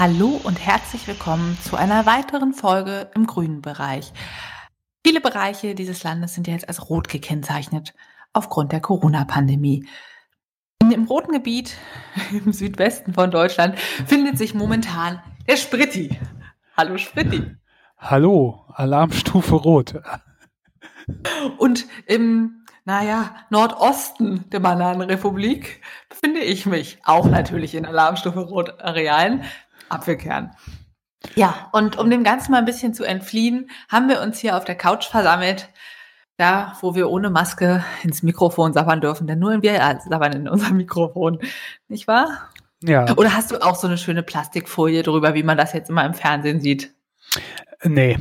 Hallo und herzlich willkommen zu einer weiteren Folge im grünen Bereich. Viele Bereiche dieses Landes sind ja jetzt als rot gekennzeichnet aufgrund der Corona-Pandemie. Im roten Gebiet im Südwesten von Deutschland findet sich momentan der Spritti. Hallo Spritti. Hallo, Alarmstufe Rot. Und im, naja, Nordosten der Bananenrepublik befinde ich mich auch natürlich in Alarmstufe Rot Arealen. Apfelkern. Ja, und um dem Ganzen mal ein bisschen zu entfliehen, haben wir uns hier auf der Couch versammelt, da wo wir ohne Maske ins Mikrofon sabbern dürfen, denn nur wir sabbern in unserem Mikrofon, nicht wahr? Ja. Oder hast du auch so eine schöne Plastikfolie drüber, wie man das jetzt immer im Fernsehen sieht? Nee,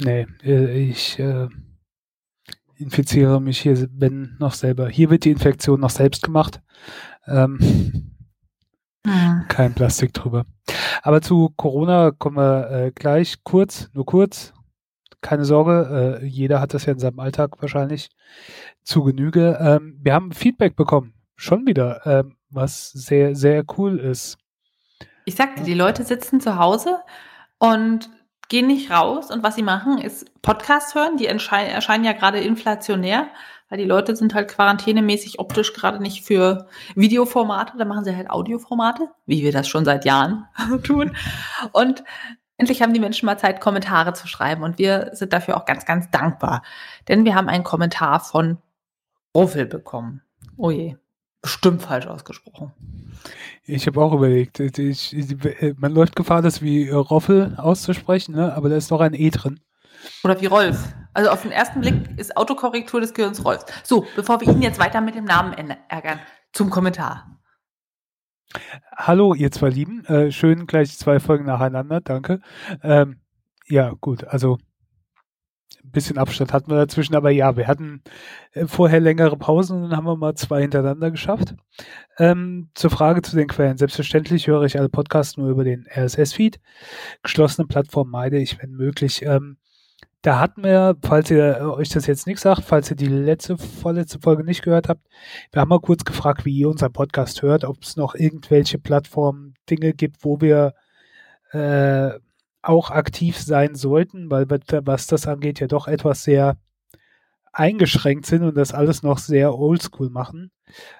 nee, ich äh, infiziere mich hier, wenn noch selber. Hier wird die Infektion noch selbst gemacht. Ähm, hm. Kein Plastik drüber. Aber zu Corona kommen wir äh, gleich kurz, nur kurz. Keine Sorge, äh, jeder hat das ja in seinem Alltag wahrscheinlich zu Genüge. Ähm, wir haben Feedback bekommen, schon wieder, ähm, was sehr, sehr cool ist. Ich sagte, die Leute sitzen zu Hause und gehen nicht raus und was sie machen, ist Podcast hören. Die erscheinen ja gerade inflationär weil die Leute sind halt quarantänemäßig optisch gerade nicht für Videoformate, da machen sie halt Audioformate, wie wir das schon seit Jahren tun. Und endlich haben die Menschen mal Zeit, Kommentare zu schreiben und wir sind dafür auch ganz, ganz dankbar. Denn wir haben einen Kommentar von Ruffel bekommen. Oh je, bestimmt falsch ausgesprochen. Ich habe auch überlegt, ich, ich, man läuft Gefahr, das wie Roffel auszusprechen, ne? aber da ist doch ein E drin. Oder wie Rolf. Also auf den ersten Blick ist Autokorrektur des Gehirns Rolf. So, bevor wir ihn jetzt weiter mit dem Namen ärgern, zum Kommentar. Hallo, ihr zwei Lieben. Äh, schön gleich zwei Folgen nacheinander, danke. Ähm, ja, gut, also ein bisschen Abstand hatten wir dazwischen, aber ja, wir hatten äh, vorher längere Pausen und dann haben wir mal zwei hintereinander geschafft. Ähm, zur Frage zu den Quellen. Selbstverständlich höre ich alle Podcasts nur über den RSS-Feed. Geschlossene Plattform meide ich, wenn möglich. Ähm, da hatten wir, falls ihr äh, euch das jetzt nicht sagt, falls ihr die letzte, vorletzte Folge nicht gehört habt, wir haben mal kurz gefragt, wie ihr unseren Podcast hört, ob es noch irgendwelche Plattformen, Dinge gibt, wo wir äh, auch aktiv sein sollten, weil was das angeht, ja doch etwas sehr eingeschränkt sind und das alles noch sehr oldschool machen.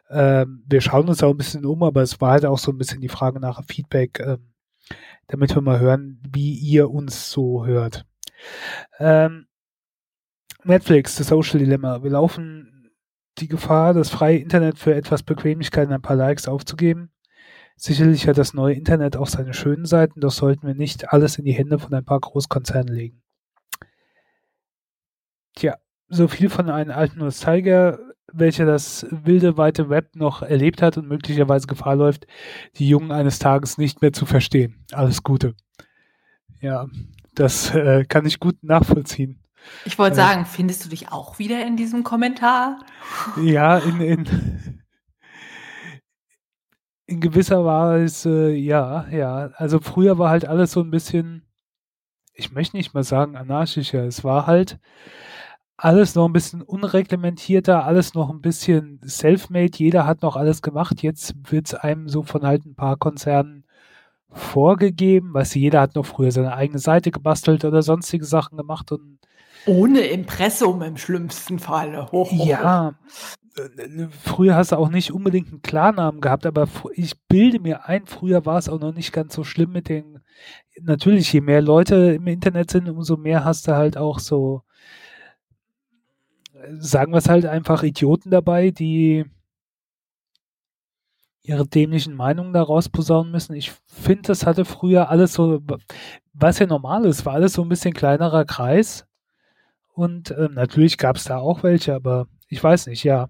Ähm, wir schauen uns auch ein bisschen um, aber es war halt auch so ein bisschen die Frage nach Feedback, ähm, damit wir mal hören, wie ihr uns so hört. Ähm, Netflix, das Social Dilemma. Wir laufen die Gefahr, das freie Internet für etwas Bequemlichkeit und ein paar Likes aufzugeben. Sicherlich hat das neue Internet auch seine schönen Seiten, doch sollten wir nicht alles in die Hände von ein paar Großkonzernen legen. Tja, so viel von einem alten Nostalgier, welcher das wilde, weite Web noch erlebt hat und möglicherweise Gefahr läuft, die Jungen eines Tages nicht mehr zu verstehen. Alles Gute. Ja, das äh, kann ich gut nachvollziehen. Ich wollte äh, sagen, findest du dich auch wieder in diesem Kommentar? Ja, in, in, in gewisser Weise, ja, ja. Also früher war halt alles so ein bisschen, ich möchte nicht mal sagen anarchischer. Es war halt alles noch ein bisschen unreglementierter, alles noch ein bisschen self-made. Jeder hat noch alles gemacht. Jetzt wird es einem so von halt ein paar Konzernen vorgegeben. Weißt du, jeder hat noch früher seine eigene Seite gebastelt oder sonstige Sachen gemacht und ohne Impressum im schlimmsten Fall. Ho, ho, ja, früher hast du auch nicht unbedingt einen Klarnamen gehabt, aber ich bilde mir ein, früher war es auch noch nicht ganz so schlimm mit den. Natürlich, je mehr Leute im Internet sind, umso mehr hast du halt auch so, sagen wir es halt einfach, Idioten dabei, die ihre dämlichen Meinungen daraus posaunen müssen. Ich finde, das hatte früher alles so, was ja normal ist, war alles so ein bisschen kleinerer Kreis. Und äh, natürlich gab es da auch welche, aber ich weiß nicht, ja.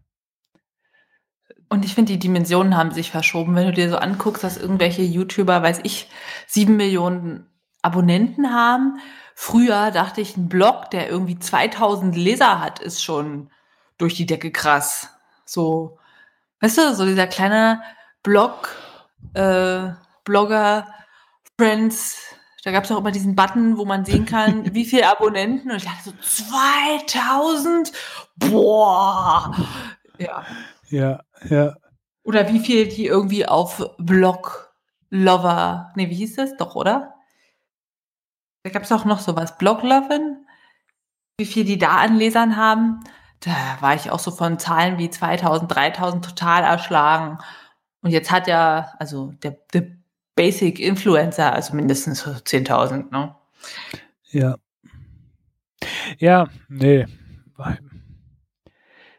Und ich finde, die Dimensionen haben sich verschoben. Wenn du dir so anguckst, dass irgendwelche YouTuber, weiß ich, sieben Millionen Abonnenten haben. Früher dachte ich, ein Blog, der irgendwie 2000 Leser hat, ist schon durch die Decke krass. So, weißt du, so dieser kleine Blog, äh, Blogger, Friends, da gab es auch immer diesen Button, wo man sehen kann, wie viele Abonnenten. Und ich dachte so, 2000? Boah! Ja. Ja, ja. Oder wie viel die irgendwie auf Blog Lover, nee, wie hieß das doch, oder? Da gab es auch noch sowas, Bloglovin, wie viel die da an Lesern haben. Da war ich auch so von Zahlen wie 2000, 3000 total erschlagen. Und jetzt hat ja, also der, der Basic Influencer, also mindestens 10.000, ne? Ja. Ja, nee.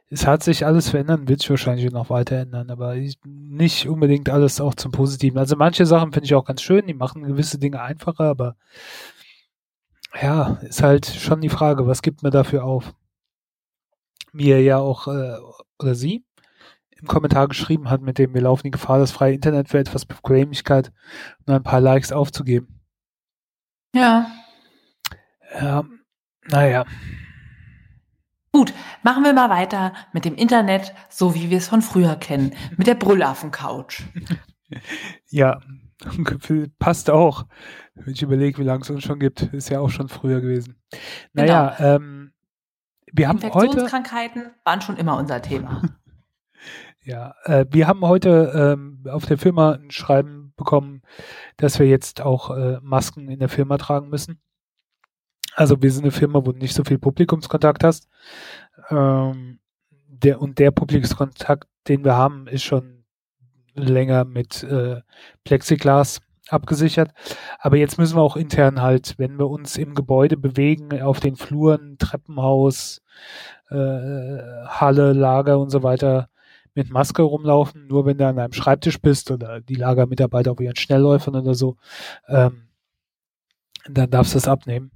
Es hat sich alles verändert, wird sich wahrscheinlich noch weiter ändern, aber nicht unbedingt alles auch zum Positiven. Also manche Sachen finde ich auch ganz schön, die machen gewisse Dinge einfacher, aber ja, ist halt schon die Frage, was gibt man dafür auf? Er ja auch, äh, oder sie, im Kommentar geschrieben hat, mit dem wir laufen die Gefahr, das freie Internet für etwas Bequemlichkeit und ein paar Likes aufzugeben. Ja. Ja, naja. Gut, machen wir mal weiter mit dem Internet, so wie wir es von früher kennen, mit der Brüllaffen-Couch. ja, passt auch. Wenn ich überlege, wie lange es uns schon gibt, ist ja auch schon früher gewesen. Naja, genau. ähm, wir haben heute. Infektionskrankheiten waren schon immer unser Thema. Ja, äh, wir haben heute ähm, auf der Firma ein Schreiben bekommen, dass wir jetzt auch äh, Masken in der Firma tragen müssen. Also wir sind eine Firma, wo du nicht so viel Publikumskontakt hast. Ähm, der, und der Publikumskontakt, den wir haben, ist schon länger mit äh, Plexiglas abgesichert. Aber jetzt müssen wir auch intern halt, wenn wir uns im Gebäude bewegen, auf den Fluren, Treppenhaus, äh, Halle, Lager und so weiter, mit Maske rumlaufen. Nur wenn du an einem Schreibtisch bist oder die Lagermitarbeiter auf ihren Schnellläufern oder so, ähm, dann darfst du es abnehmen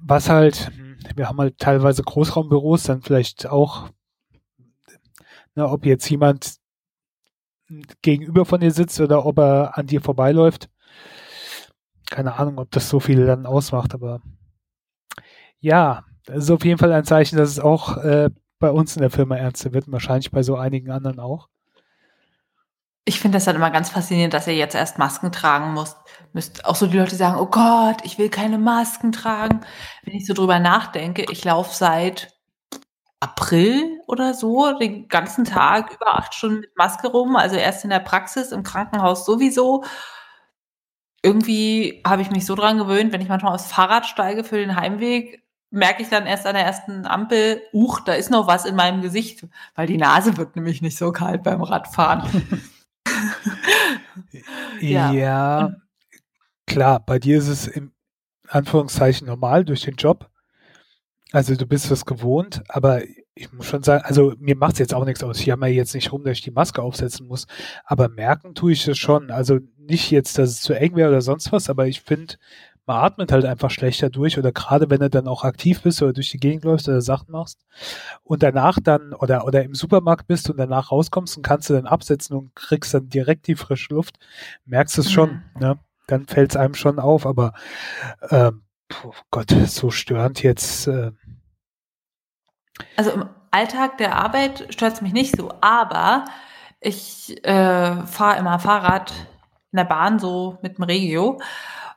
was halt, wir haben halt teilweise Großraumbüros, dann vielleicht auch, na, ob jetzt jemand gegenüber von dir sitzt oder ob er an dir vorbeiläuft. Keine Ahnung, ob das so viel dann ausmacht, aber ja, das ist auf jeden Fall ein Zeichen, dass es auch äh, bei uns in der Firma ernster wird wahrscheinlich bei so einigen anderen auch. Ich finde das dann immer ganz faszinierend, dass ihr jetzt erst Masken tragen müsst. müsst. Auch so die Leute sagen, oh Gott, ich will keine Masken tragen. Wenn ich so drüber nachdenke, ich laufe seit April oder so den ganzen Tag über acht Stunden mit Maske rum. Also erst in der Praxis, im Krankenhaus sowieso. Irgendwie habe ich mich so dran gewöhnt, wenn ich manchmal aufs Fahrrad steige für den Heimweg, merke ich dann erst an der ersten Ampel, uch, da ist noch was in meinem Gesicht, weil die Nase wird nämlich nicht so kalt beim Radfahren. ja, ja klar, bei dir ist es im Anführungszeichen normal durch den Job. Also du bist es gewohnt, aber ich muss schon sagen, also mir macht es jetzt auch nichts aus. Ich habe mir jetzt nicht rum, dass ich die Maske aufsetzen muss, aber merken tue ich das schon. Also nicht jetzt, dass es zu eng wäre oder sonst was, aber ich finde, man atmet halt einfach schlechter durch oder gerade wenn du dann auch aktiv bist oder durch die Gegend läufst oder Sachen machst und danach dann oder oder im Supermarkt bist und danach rauskommst und kannst du dann absetzen und kriegst dann direkt die frische Luft, merkst du es schon, mhm. ne? Dann fällt es einem schon auf, aber ähm, oh Gott, so störend jetzt. Äh, also im Alltag der Arbeit stört es mich nicht so, aber ich äh, fahre immer Fahrrad in der Bahn so mit dem Regio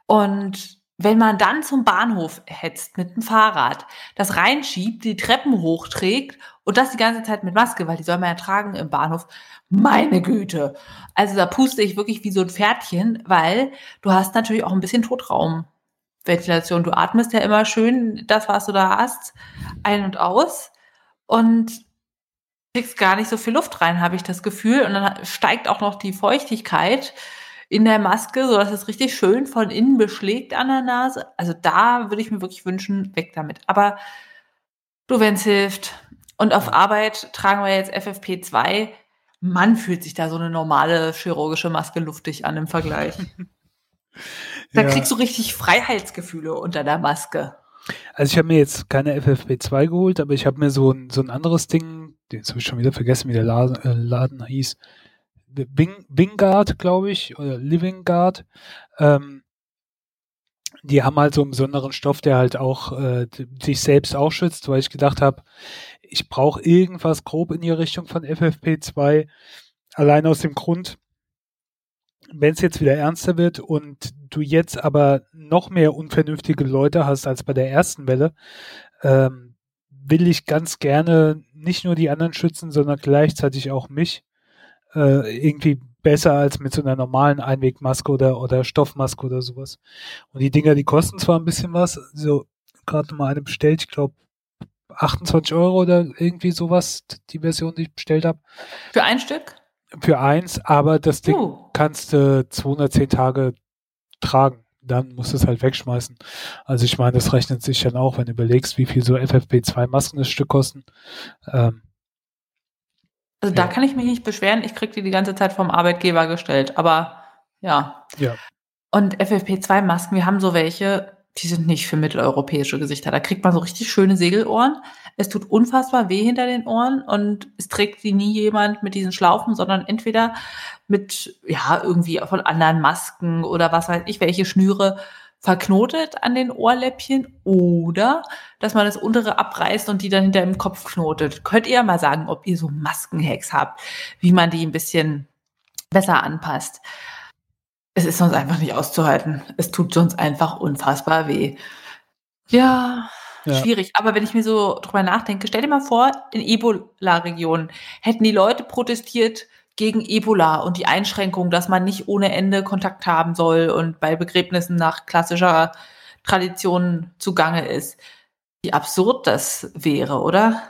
und wenn man dann zum Bahnhof hetzt mit dem Fahrrad, das reinschiebt, die Treppen hochträgt und das die ganze Zeit mit Maske, weil die soll man ja tragen im Bahnhof. Meine Güte. Also da puste ich wirklich wie so ein Pferdchen, weil du hast natürlich auch ein bisschen Totraumventilation. Du atmest ja immer schön das, was du da hast, ein und aus und kriegst gar nicht so viel Luft rein, habe ich das Gefühl. Und dann steigt auch noch die Feuchtigkeit in der Maske, so dass es richtig schön von innen beschlägt an der Nase. Also da würde ich mir wirklich wünschen, weg damit. Aber du, wenn es hilft. Und auf Arbeit tragen wir jetzt FFP2. Mann, fühlt sich da so eine normale chirurgische Maske luftig an im Vergleich. da ja. kriegst du richtig Freiheitsgefühle unter der Maske. Also ich habe mir jetzt keine FFP2 geholt, aber ich habe mir so ein, so ein anderes Ding, jetzt habe ich schon wieder vergessen, wie der Laden, äh, Laden hieß, Wing, Wingard, glaube ich, oder Living Guard. Ähm, die haben halt so einen besonderen Stoff, der halt auch äh, sich selbst auch schützt, weil ich gedacht habe, ich brauche irgendwas grob in die Richtung von FFP2, allein aus dem Grund, wenn es jetzt wieder ernster wird und du jetzt aber noch mehr unvernünftige Leute hast als bei der ersten Welle, ähm, will ich ganz gerne nicht nur die anderen schützen, sondern gleichzeitig auch mich äh, irgendwie besser als mit so einer normalen Einwegmaske oder, oder Stoffmaske oder sowas. Und die Dinger, die kosten zwar ein bisschen was, so gerade mal eine bestellt, ich glaube 28 Euro oder irgendwie sowas, die Version, die ich bestellt habe. Für ein Stück? Für eins, aber das Ding uh. kannst du 210 Tage tragen. Dann musst du es halt wegschmeißen. Also ich meine, das rechnet sich dann auch, wenn du überlegst, wie viel so FFP2-Masken das Stück kosten. Ähm, also ja. da kann ich mich nicht beschweren. Ich kriege die die ganze Zeit vom Arbeitgeber gestellt. Aber ja. Ja. Und FFP2-Masken, wir haben so welche, die sind nicht für mitteleuropäische Gesichter. Da kriegt man so richtig schöne Segelohren. Es tut unfassbar weh hinter den Ohren und es trägt die nie jemand mit diesen Schlaufen, sondern entweder mit, ja, irgendwie von anderen Masken oder was weiß ich, welche Schnüre verknotet an den Ohrläppchen oder dass man das untere abreißt und die dann hinter im Kopf knotet. Könnt ihr mal sagen, ob ihr so Maskenhacks habt, wie man die ein bisschen besser anpasst? Es ist sonst einfach nicht auszuhalten. Es tut sonst einfach unfassbar weh. Ja, ja, schwierig. Aber wenn ich mir so drüber nachdenke, stell dir mal vor, in Ebola-Regionen hätten die Leute protestiert gegen Ebola und die Einschränkung, dass man nicht ohne Ende Kontakt haben soll und bei Begräbnissen nach klassischer Tradition zugange ist. Wie absurd das wäre, oder?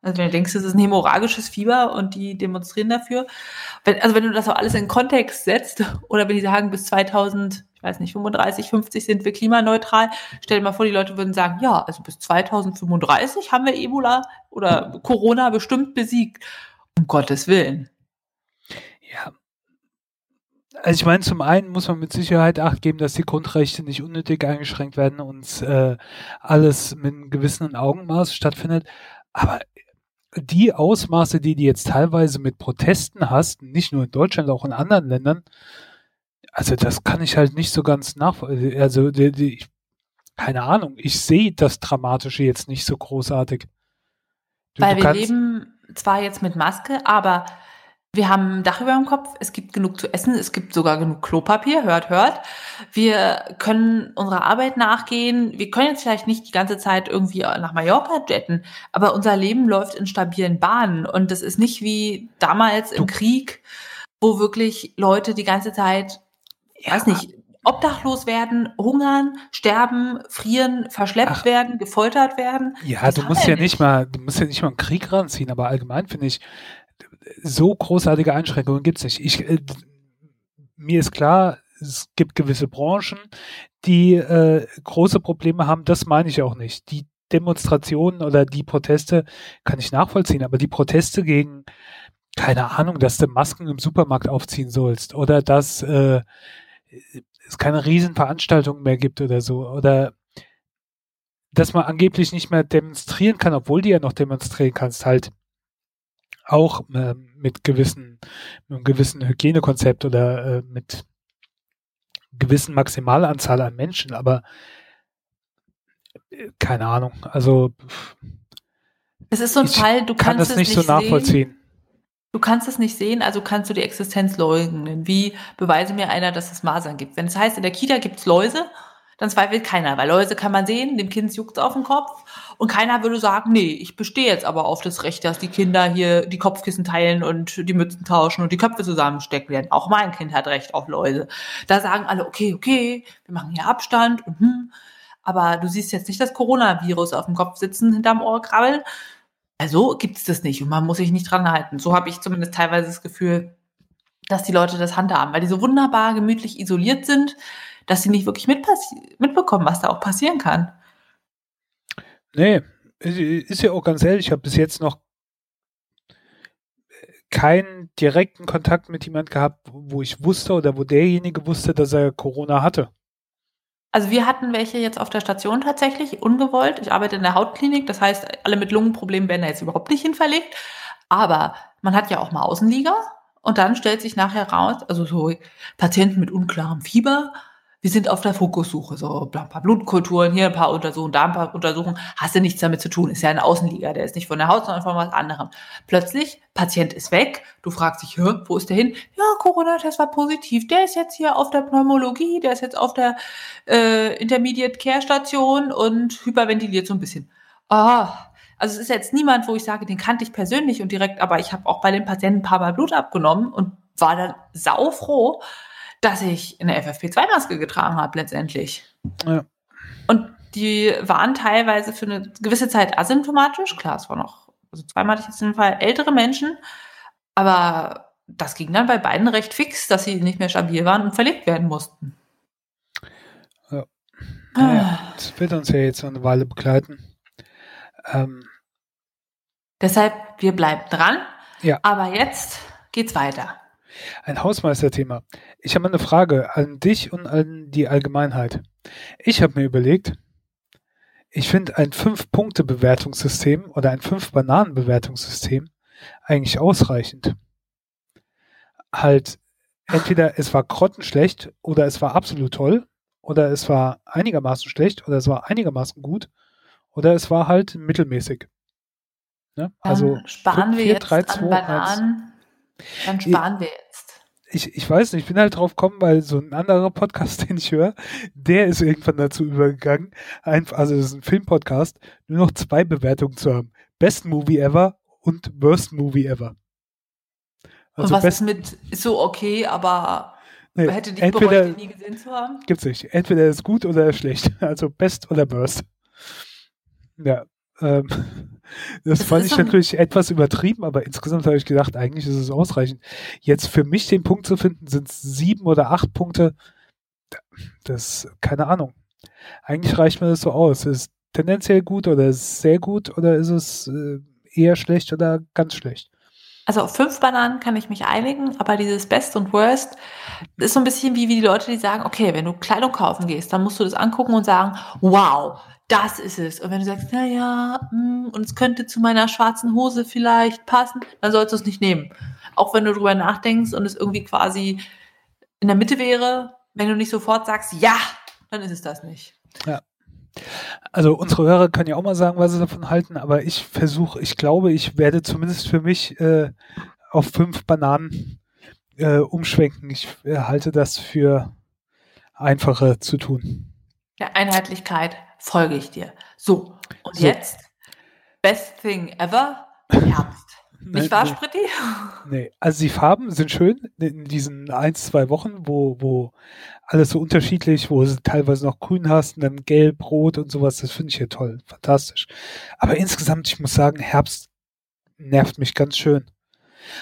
Also wenn du denkst, es ist ein hämorrhagisches Fieber und die demonstrieren dafür. Wenn, also wenn du das auch alles in Kontext setzt, oder wenn die sagen, bis 2000, ich weiß nicht, 35, 50 sind wir klimaneutral, stell dir mal vor, die Leute würden sagen, ja, also bis 2035 haben wir Ebola oder Corona bestimmt besiegt. Um Gottes Willen. Ja. Also ich meine, zum einen muss man mit Sicherheit acht geben, dass die Grundrechte nicht unnötig eingeschränkt werden und äh, alles mit einem gewissen Augenmaß stattfindet. Aber die Ausmaße, die du jetzt teilweise mit Protesten hast, nicht nur in Deutschland, auch in anderen Ländern, also das kann ich halt nicht so ganz nachvollziehen. Also die, die, keine Ahnung, ich sehe das Dramatische jetzt nicht so großartig. Du, Weil du wir leben zwar jetzt mit Maske, aber wir haben ein Dach über dem Kopf, es gibt genug zu essen, es gibt sogar genug Klopapier, hört, hört. Wir können unserer Arbeit nachgehen. Wir können jetzt vielleicht nicht die ganze Zeit irgendwie nach Mallorca jetten, aber unser Leben läuft in stabilen Bahnen und das ist nicht wie damals im Krieg, wo wirklich Leute die ganze Zeit, ich weiß nicht, obdachlos werden, hungern, sterben, frieren, verschleppt Ach. werden, gefoltert werden. Ja, das du musst ja nicht mal, du musst ja nicht mal einen Krieg ranziehen, aber allgemein finde ich, so großartige Einschränkungen gibt es nicht. Ich, äh, mir ist klar, es gibt gewisse Branchen, die äh, große Probleme haben. Das meine ich auch nicht. Die Demonstrationen oder die Proteste kann ich nachvollziehen, aber die Proteste gegen, keine Ahnung, dass du Masken im Supermarkt aufziehen sollst oder dass äh, es keine Riesenveranstaltungen mehr gibt oder so oder dass man angeblich nicht mehr demonstrieren kann, obwohl du ja noch demonstrieren kannst, halt auch äh, mit gewissen, mit einem gewissen Hygienekonzept oder äh, mit gewissen Maximalanzahl an Menschen, aber äh, keine Ahnung. Also es ist so ein Fall, du kann kannst es nicht so nachvollziehen. Sehen. Du kannst es nicht sehen, also kannst du die Existenz leugnen. Wie beweise mir einer, dass es Masern gibt? Wenn es heißt, in der Kita gibt es Läuse, dann zweifelt keiner, weil Läuse kann man sehen, dem Kind juckt auf den Kopf und keiner würde sagen, nee, ich bestehe jetzt aber auf das Recht, dass die Kinder hier die Kopfkissen teilen und die Mützen tauschen und die Köpfe zusammenstecken werden. Auch mein Kind hat Recht auf Läuse. Da sagen alle, okay, okay, wir machen hier Abstand und hm, aber du siehst jetzt nicht das Coronavirus auf dem Kopf sitzen, hinterm Ohr krabbeln. Also gibt es das nicht und man muss sich nicht dran halten. So habe ich zumindest teilweise das Gefühl, dass die Leute das handhaben, weil die so wunderbar gemütlich isoliert sind dass sie nicht wirklich mitbekommen, was da auch passieren kann. Nee, ist ja auch ganz ehrlich, ich habe bis jetzt noch keinen direkten Kontakt mit jemand gehabt, wo ich wusste oder wo derjenige wusste, dass er Corona hatte. Also wir hatten welche jetzt auf der Station tatsächlich, ungewollt. Ich arbeite in der Hautklinik, das heißt, alle mit Lungenproblemen werden da jetzt überhaupt nicht hinverlegt. Aber man hat ja auch mal Außenliga und dann stellt sich nachher raus, also so Patienten mit unklarem Fieber, wir sind auf der Fokussuche, so ein paar Blutkulturen, hier ein paar Untersuchungen, da ein paar Untersuchungen, hast du nichts damit zu tun, ist ja ein Außenliga, der ist nicht von der Haut, sondern von was anderem. Plötzlich, Patient ist weg, du fragst dich, wo ist der hin? Ja, Corona-Test war positiv, der ist jetzt hier auf der Pneumologie, der ist jetzt auf der äh, Intermediate Care Station und hyperventiliert so ein bisschen. Ah, Also es ist jetzt niemand, wo ich sage, den kannte ich persönlich und direkt, aber ich habe auch bei den Patienten ein paar Mal Blut abgenommen und war dann saufroh, dass ich eine FFP2-Maske getragen habe letztendlich. Ja. Und die waren teilweise für eine gewisse Zeit asymptomatisch. Klar, es war noch, also zweimal hatte ich jetzt in dem Fall ältere Menschen, aber das ging dann bei beiden recht fix, dass sie nicht mehr stabil waren und verlegt werden mussten. Ja. Naja, das wird uns ja jetzt eine Weile begleiten. Ähm, Deshalb, wir bleiben dran. Ja. Aber jetzt geht's weiter. Ein Hausmeisterthema. Ich habe eine Frage an dich und an die Allgemeinheit. Ich habe mir überlegt, ich finde ein Fünf-Punkte-Bewertungssystem oder ein Fünf-Bananen-Bewertungssystem eigentlich ausreichend. Halt, entweder es war grottenschlecht oder es war absolut toll oder es war einigermaßen schlecht oder es war einigermaßen gut oder es war halt mittelmäßig. Ne? Also sparen 5, 4, wir jetzt 3, 2, an Bananen. 1. Dann sparen wir jetzt. Ich, ich weiß nicht, ich bin halt drauf gekommen, weil so ein anderer Podcast, den ich höre, der ist irgendwann dazu übergegangen, einfach, also das ist ein Filmpodcast, nur noch zwei Bewertungen zu haben. Best Movie Ever und Worst Movie Ever. Also und was ist mit so okay, aber nee, hätte dich entweder, bereut, nie gesehen zu haben? Gibt's nicht. Entweder ist gut oder schlecht. Also Best oder Worst. Ja. Ähm, das, das fand ich natürlich etwas übertrieben, aber insgesamt habe ich gedacht, eigentlich ist es ausreichend. Jetzt für mich den Punkt zu finden, sind es sieben oder acht Punkte. Das, keine Ahnung. Eigentlich reicht mir das so aus. Ist es tendenziell gut oder ist es sehr gut oder ist es äh, eher schlecht oder ganz schlecht? Also auf fünf Bananen kann ich mich einigen, aber dieses Best und Worst ist so ein bisschen wie, wie die Leute, die sagen, okay, wenn du Kleidung kaufen gehst, dann musst du das angucken und sagen, wow, das ist es. Und wenn du sagst, na ja, hm, und es könnte zu meiner schwarzen Hose vielleicht passen, dann sollst du es nicht nehmen. Auch wenn du drüber nachdenkst und es irgendwie quasi in der Mitte wäre, wenn du nicht sofort sagst, ja, dann ist es das nicht. Ja. Also unsere Hörer können ja auch mal sagen, was sie davon halten, aber ich versuche, ich glaube, ich werde zumindest für mich äh, auf fünf Bananen äh, umschwenken. Ich äh, halte das für einfacher zu tun. Der Einheitlichkeit folge ich dir. So, und so. jetzt, best thing ever, Herbst. Nicht wahr, nee. Spritti? Nee, also die Farben sind schön in diesen ein, zwei Wochen, wo, wo alles so unterschiedlich, wo du teilweise noch grün hast und dann gelb, rot und sowas, das finde ich ja toll, fantastisch. Aber insgesamt, ich muss sagen, Herbst nervt mich ganz schön.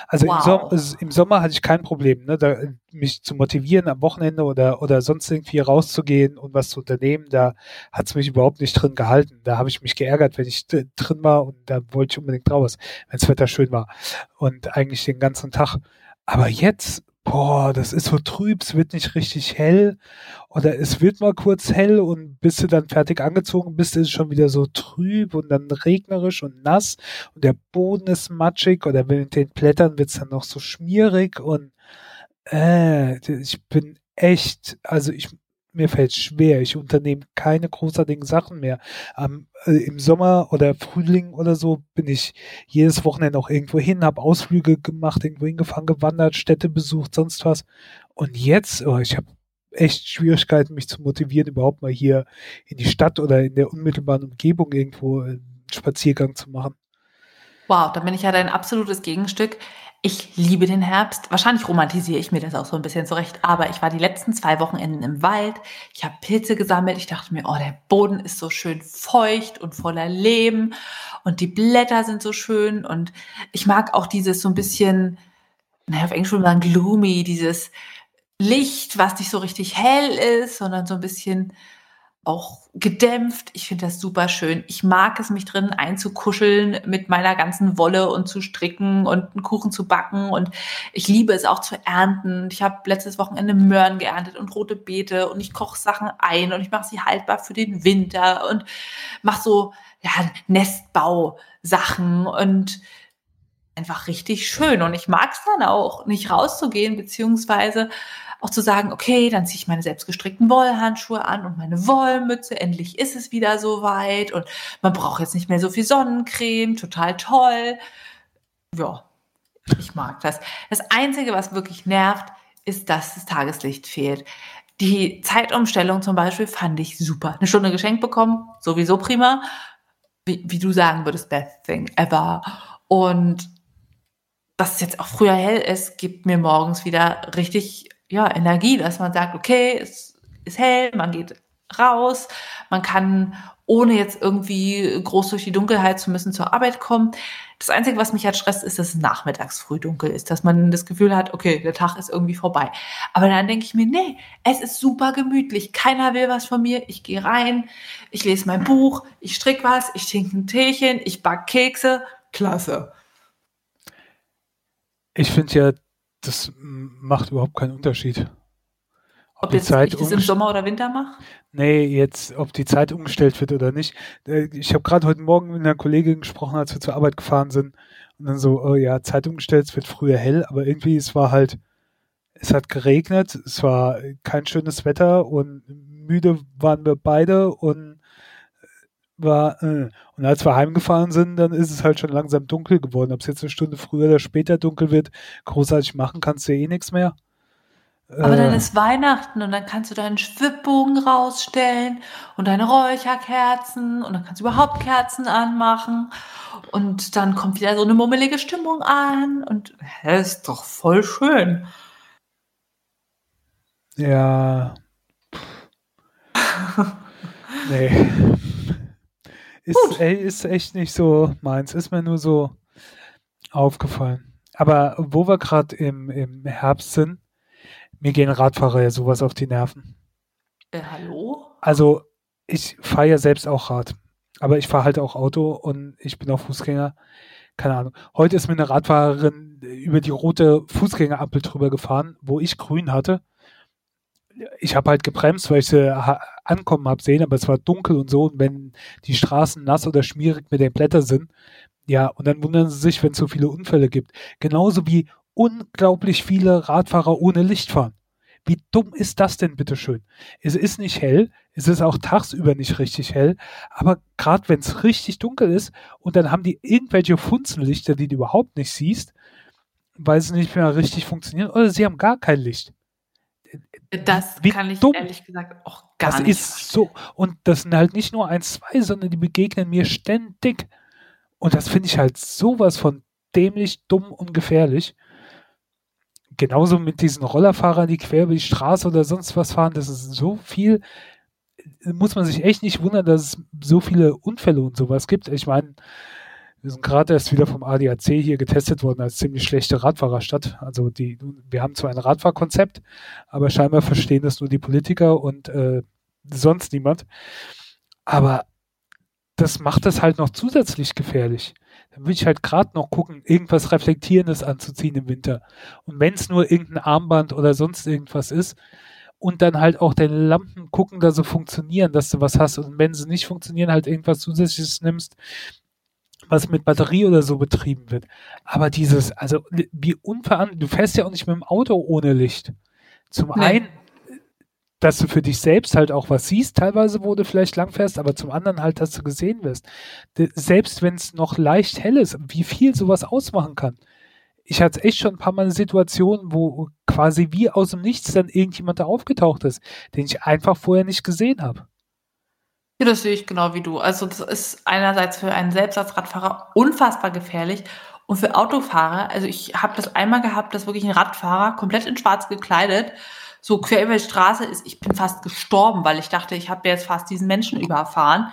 Also wow. im, Sommer, also im, Sommer hatte ich kein Problem, ne, da, mich zu motivieren, am Wochenende oder, oder sonst irgendwie rauszugehen und was zu unternehmen. Da hat es mich überhaupt nicht drin gehalten. Da habe ich mich geärgert, wenn ich drin war und da wollte ich unbedingt raus, wenn das Wetter schön war. Und eigentlich den ganzen Tag. Aber jetzt boah, das ist so trüb, es wird nicht richtig hell. Oder es wird mal kurz hell und bis du dann fertig angezogen bist, ist es schon wieder so trüb und dann regnerisch und nass. Und der Boden ist matschig oder mit den Blättern wird es dann noch so schmierig und äh, ich bin echt, also ich mir fällt schwer. Ich unternehme keine großartigen Sachen mehr. Ähm, äh, Im Sommer oder Frühling oder so bin ich jedes Wochenende auch irgendwo hin, habe Ausflüge gemacht, irgendwo hingefahren, gewandert, Städte besucht, sonst was. Und jetzt, oh, ich habe echt Schwierigkeiten, mich zu motivieren, überhaupt mal hier in die Stadt oder in der unmittelbaren Umgebung irgendwo einen Spaziergang zu machen. Wow, da bin ich ja dein absolutes Gegenstück. Ich liebe den Herbst. Wahrscheinlich romantisiere ich mir das auch so ein bisschen zurecht. Aber ich war die letzten zwei Wochenenden im Wald. Ich habe Pilze gesammelt. Ich dachte mir, oh, der Boden ist so schön feucht und voller Leben. Und die Blätter sind so schön. Und ich mag auch dieses so ein bisschen, naja, auf Englisch würde man gloomy, dieses Licht, was nicht so richtig hell ist, sondern so ein bisschen auch gedämpft. Ich finde das super schön. Ich mag es, mich drinnen einzukuscheln mit meiner ganzen Wolle und zu stricken und einen Kuchen zu backen. Und ich liebe es auch zu ernten. Ich habe letztes Wochenende Möhren geerntet und rote Beete und ich koche Sachen ein und ich mache sie haltbar für den Winter und mache so ja, Nestbausachen und einfach richtig schön. Und ich mag es dann auch, nicht rauszugehen, beziehungsweise auch zu sagen, okay, dann ziehe ich meine selbstgestrickten Wollhandschuhe an und meine Wollmütze, endlich ist es wieder soweit und man braucht jetzt nicht mehr so viel Sonnencreme, total toll. Ja, ich mag das. Das Einzige, was wirklich nervt, ist, dass das Tageslicht fehlt. Die Zeitumstellung zum Beispiel fand ich super. Eine Stunde geschenkt bekommen, sowieso prima. wie, wie du sagen würdest, best thing ever. Und dass es jetzt auch früher hell ist, gibt mir morgens wieder richtig ja, Energie, dass man sagt, okay, es ist hell, man geht raus, man kann ohne jetzt irgendwie groß durch die Dunkelheit zu müssen zur Arbeit kommen. Das Einzige, was mich halt stresst, ist, dass es nachmittags früh dunkel ist, dass man das Gefühl hat, okay, der Tag ist irgendwie vorbei. Aber dann denke ich mir, nee, es ist super gemütlich, keiner will was von mir, ich gehe rein, ich lese mein Buch, ich stricke was, ich trinke ein Teechen, ich back Kekse, klasse. Ich finde ja, das macht überhaupt keinen Unterschied. Ob, ob jetzt Zeit ich das im Sommer oder Winter mache? Nee, jetzt, ob die Zeit umgestellt wird oder nicht. Äh, ich habe gerade heute Morgen mit einer Kollegin gesprochen, als wir zur Arbeit gefahren sind. Und dann so, oh ja, Zeit umgestellt, es wird früher hell, aber irgendwie, es war halt, es hat geregnet, es war kein schönes Wetter und müde waren wir beide und war, äh. und als wir heimgefahren sind, dann ist es halt schon langsam dunkel geworden. Ob es jetzt eine Stunde früher oder später dunkel wird, großartig machen kannst du eh nichts mehr. Aber dann äh. ist Weihnachten und dann kannst du deinen Schwibbogen rausstellen und deine Räucherkerzen und dann kannst du überhaupt Kerzen anmachen und dann kommt wieder so eine mummelige Stimmung an und das ist doch voll schön. Ja. nee. Ist, ey, ist echt nicht so meins. Ist mir nur so aufgefallen. Aber wo wir gerade im, im Herbst sind, mir gehen Radfahrer ja sowas auf die Nerven. Äh, hallo? Also, ich fahre ja selbst auch Rad. Aber ich fahre halt auch Auto und ich bin auch Fußgänger. Keine Ahnung. Heute ist mir eine Radfahrerin über die rote Fußgängerampel drüber gefahren, wo ich grün hatte. Ich habe halt gebremst, weil ich sie ankommen habe sehen, aber es war dunkel und so. Und wenn die Straßen nass oder schmierig mit den Blättern sind, ja, und dann wundern sie sich, wenn es so viele Unfälle gibt. Genauso wie unglaublich viele Radfahrer ohne Licht fahren. Wie dumm ist das denn, bitteschön? Es ist nicht hell, es ist auch tagsüber nicht richtig hell, aber gerade wenn es richtig dunkel ist und dann haben die irgendwelche Funzenlichter, die du überhaupt nicht siehst, weil sie nicht mehr richtig funktionieren, oder sie haben gar kein Licht. Das Wie kann ich dumm. ehrlich gesagt auch gar das nicht. Das ist so, und das sind halt nicht nur eins, zwei, sondern die begegnen mir ständig. Und das finde ich halt sowas von dämlich, dumm und gefährlich genauso mit diesen Rollerfahrern, die quer über die Straße oder sonst was fahren, das ist so viel, muss man sich echt nicht wundern, dass es so viele Unfälle und sowas gibt. Ich meine, wir sind gerade erst wieder vom ADAC hier getestet worden als ziemlich schlechte Radfahrerstadt. Also die, wir haben zwar ein Radfahrkonzept, aber scheinbar verstehen das nur die Politiker und äh, sonst niemand. Aber das macht es halt noch zusätzlich gefährlich dann würde ich halt gerade noch gucken, irgendwas Reflektierendes anzuziehen im Winter. Und wenn es nur irgendein Armband oder sonst irgendwas ist, und dann halt auch deine Lampen gucken, dass sie funktionieren, dass du was hast. Und wenn sie nicht funktionieren, halt irgendwas Zusätzliches nimmst, was mit Batterie oder so betrieben wird. Aber dieses, also wie unverantwortlich, du fährst ja auch nicht mit dem Auto ohne Licht. Zum nee. einen dass du für dich selbst halt auch was siehst, teilweise, wo du vielleicht langfährst, aber zum anderen halt, dass du gesehen wirst. Selbst wenn es noch leicht hell ist, wie viel sowas ausmachen kann. Ich hatte echt schon ein paar Mal Situationen, wo quasi wie aus dem Nichts dann irgendjemand da aufgetaucht ist, den ich einfach vorher nicht gesehen habe. Ja, das sehe ich genau wie du. Also das ist einerseits für einen selbst als Radfahrer unfassbar gefährlich und für Autofahrer, also ich habe das einmal gehabt, dass wirklich ein Radfahrer komplett in schwarz gekleidet so quer über die Straße ist, ich bin fast gestorben, weil ich dachte, ich habe jetzt fast diesen Menschen überfahren.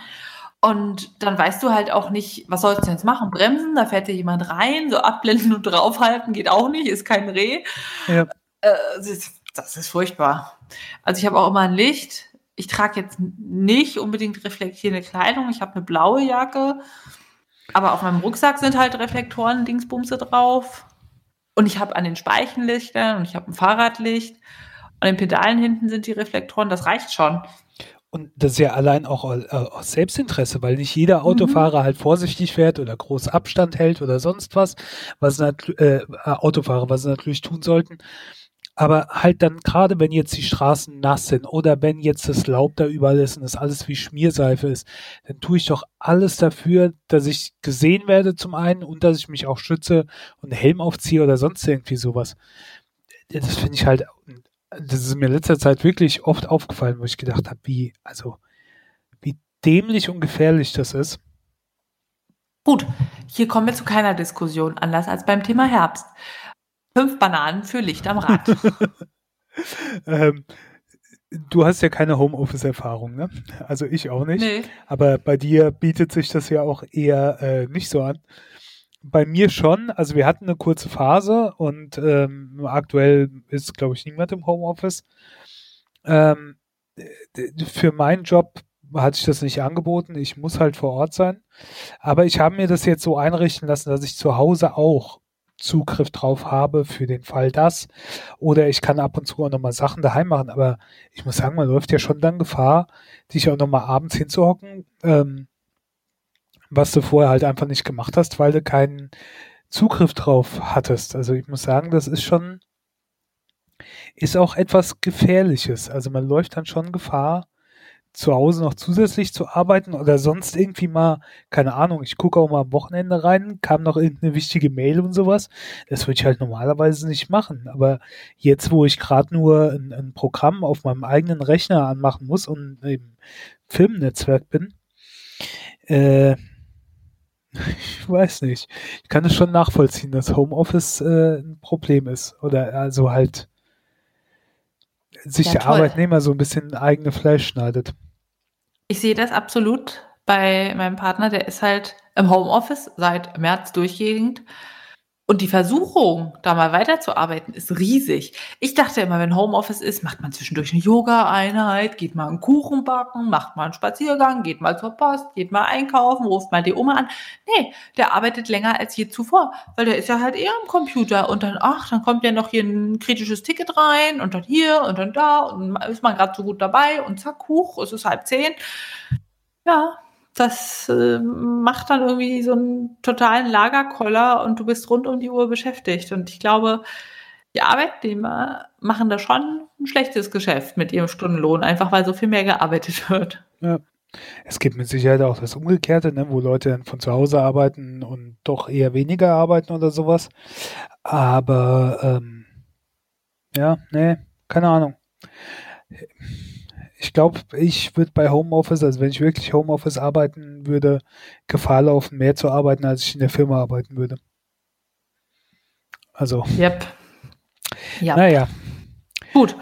Und dann weißt du halt auch nicht, was sollst du jetzt machen? Bremsen, da fährt dir jemand rein, so abblenden und draufhalten geht auch nicht, ist kein Reh. Ja. Äh, das, ist, das ist furchtbar. Also ich habe auch immer ein Licht. Ich trage jetzt nicht unbedingt reflektierende Kleidung. Ich habe eine blaue Jacke. Aber auf meinem Rucksack sind halt Reflektoren, Dingsbumse drauf. Und ich habe an den Speichenlichtern und ich habe ein Fahrradlicht. An den Pedalen hinten sind die Reflektoren, das reicht schon. Und das ist ja allein auch aus Selbstinteresse, weil nicht jeder Autofahrer mhm. halt vorsichtig fährt oder groß Abstand hält oder sonst was, was äh, Autofahrer, was sie natürlich tun sollten. Aber halt dann gerade, wenn jetzt die Straßen nass sind oder wenn jetzt das Laub da überall ist und das alles wie Schmierseife ist, dann tue ich doch alles dafür, dass ich gesehen werde zum einen und dass ich mich auch schütze und Helm aufziehe oder sonst irgendwie sowas. Das finde ich halt das ist mir in letzter Zeit wirklich oft aufgefallen, wo ich gedacht habe, wie, also, wie dämlich und gefährlich das ist. Gut, hier kommen wir zu keiner Diskussion, anders als beim Thema Herbst. Fünf Bananen für Licht am Rad. ähm, du hast ja keine Homeoffice-Erfahrung, ne? Also ich auch nicht. Nee. Aber bei dir bietet sich das ja auch eher äh, nicht so an. Bei mir schon. Also wir hatten eine kurze Phase und ähm, aktuell ist, glaube ich, niemand im Homeoffice. Ähm, für meinen Job hat sich das nicht angeboten. Ich muss halt vor Ort sein. Aber ich habe mir das jetzt so einrichten lassen, dass ich zu Hause auch Zugriff drauf habe für den Fall das. Oder ich kann ab und zu auch nochmal Sachen daheim machen. Aber ich muss sagen, man läuft ja schon dann Gefahr, dich auch nochmal abends hinzuhocken, ähm, was du vorher halt einfach nicht gemacht hast, weil du keinen Zugriff drauf hattest. Also ich muss sagen, das ist schon, ist auch etwas Gefährliches. Also man läuft dann schon Gefahr, zu Hause noch zusätzlich zu arbeiten oder sonst irgendwie mal, keine Ahnung, ich gucke auch mal am Wochenende rein, kam noch irgendeine wichtige Mail und sowas. Das würde ich halt normalerweise nicht machen. Aber jetzt, wo ich gerade nur ein, ein, Programm auf meinem eigenen Rechner anmachen muss und im Filmnetzwerk bin, äh, ich weiß nicht. Ich kann es schon nachvollziehen, dass Homeoffice äh, ein Problem ist. Oder also halt sich ja, der toll. Arbeitnehmer so ein bisschen eigene Fleisch schneidet. Ich sehe das absolut bei meinem Partner, der ist halt im Homeoffice seit März durchgehend. Und die Versuchung, da mal weiterzuarbeiten, ist riesig. Ich dachte immer, wenn Homeoffice ist, macht man zwischendurch eine Yoga-Einheit, geht mal einen Kuchen backen, macht mal einen Spaziergang, geht mal zur Post, geht mal einkaufen, ruft mal die Oma an. Nee, der arbeitet länger als je zuvor, weil der ist ja halt eher am Computer und dann, ach, dann kommt ja noch hier ein kritisches Ticket rein und dann hier und dann da und ist man gerade so gut dabei und zack, hoch, es ist halb zehn. Ja, das äh, macht dann irgendwie so einen totalen Lagerkoller und du bist rund um die Uhr beschäftigt. Und ich glaube, die Arbeitnehmer machen da schon ein schlechtes Geschäft mit ihrem Stundenlohn, einfach weil so viel mehr gearbeitet wird. Ja. Es gibt mit Sicherheit auch das Umgekehrte, ne, wo Leute dann von zu Hause arbeiten und doch eher weniger arbeiten oder sowas. Aber ähm, ja, nee, keine Ahnung ich glaube, ich würde bei Homeoffice, also wenn ich wirklich Homeoffice arbeiten würde, Gefahr laufen, mehr zu arbeiten, als ich in der Firma arbeiten würde. Also. Yep. Ja. Naja. Gut.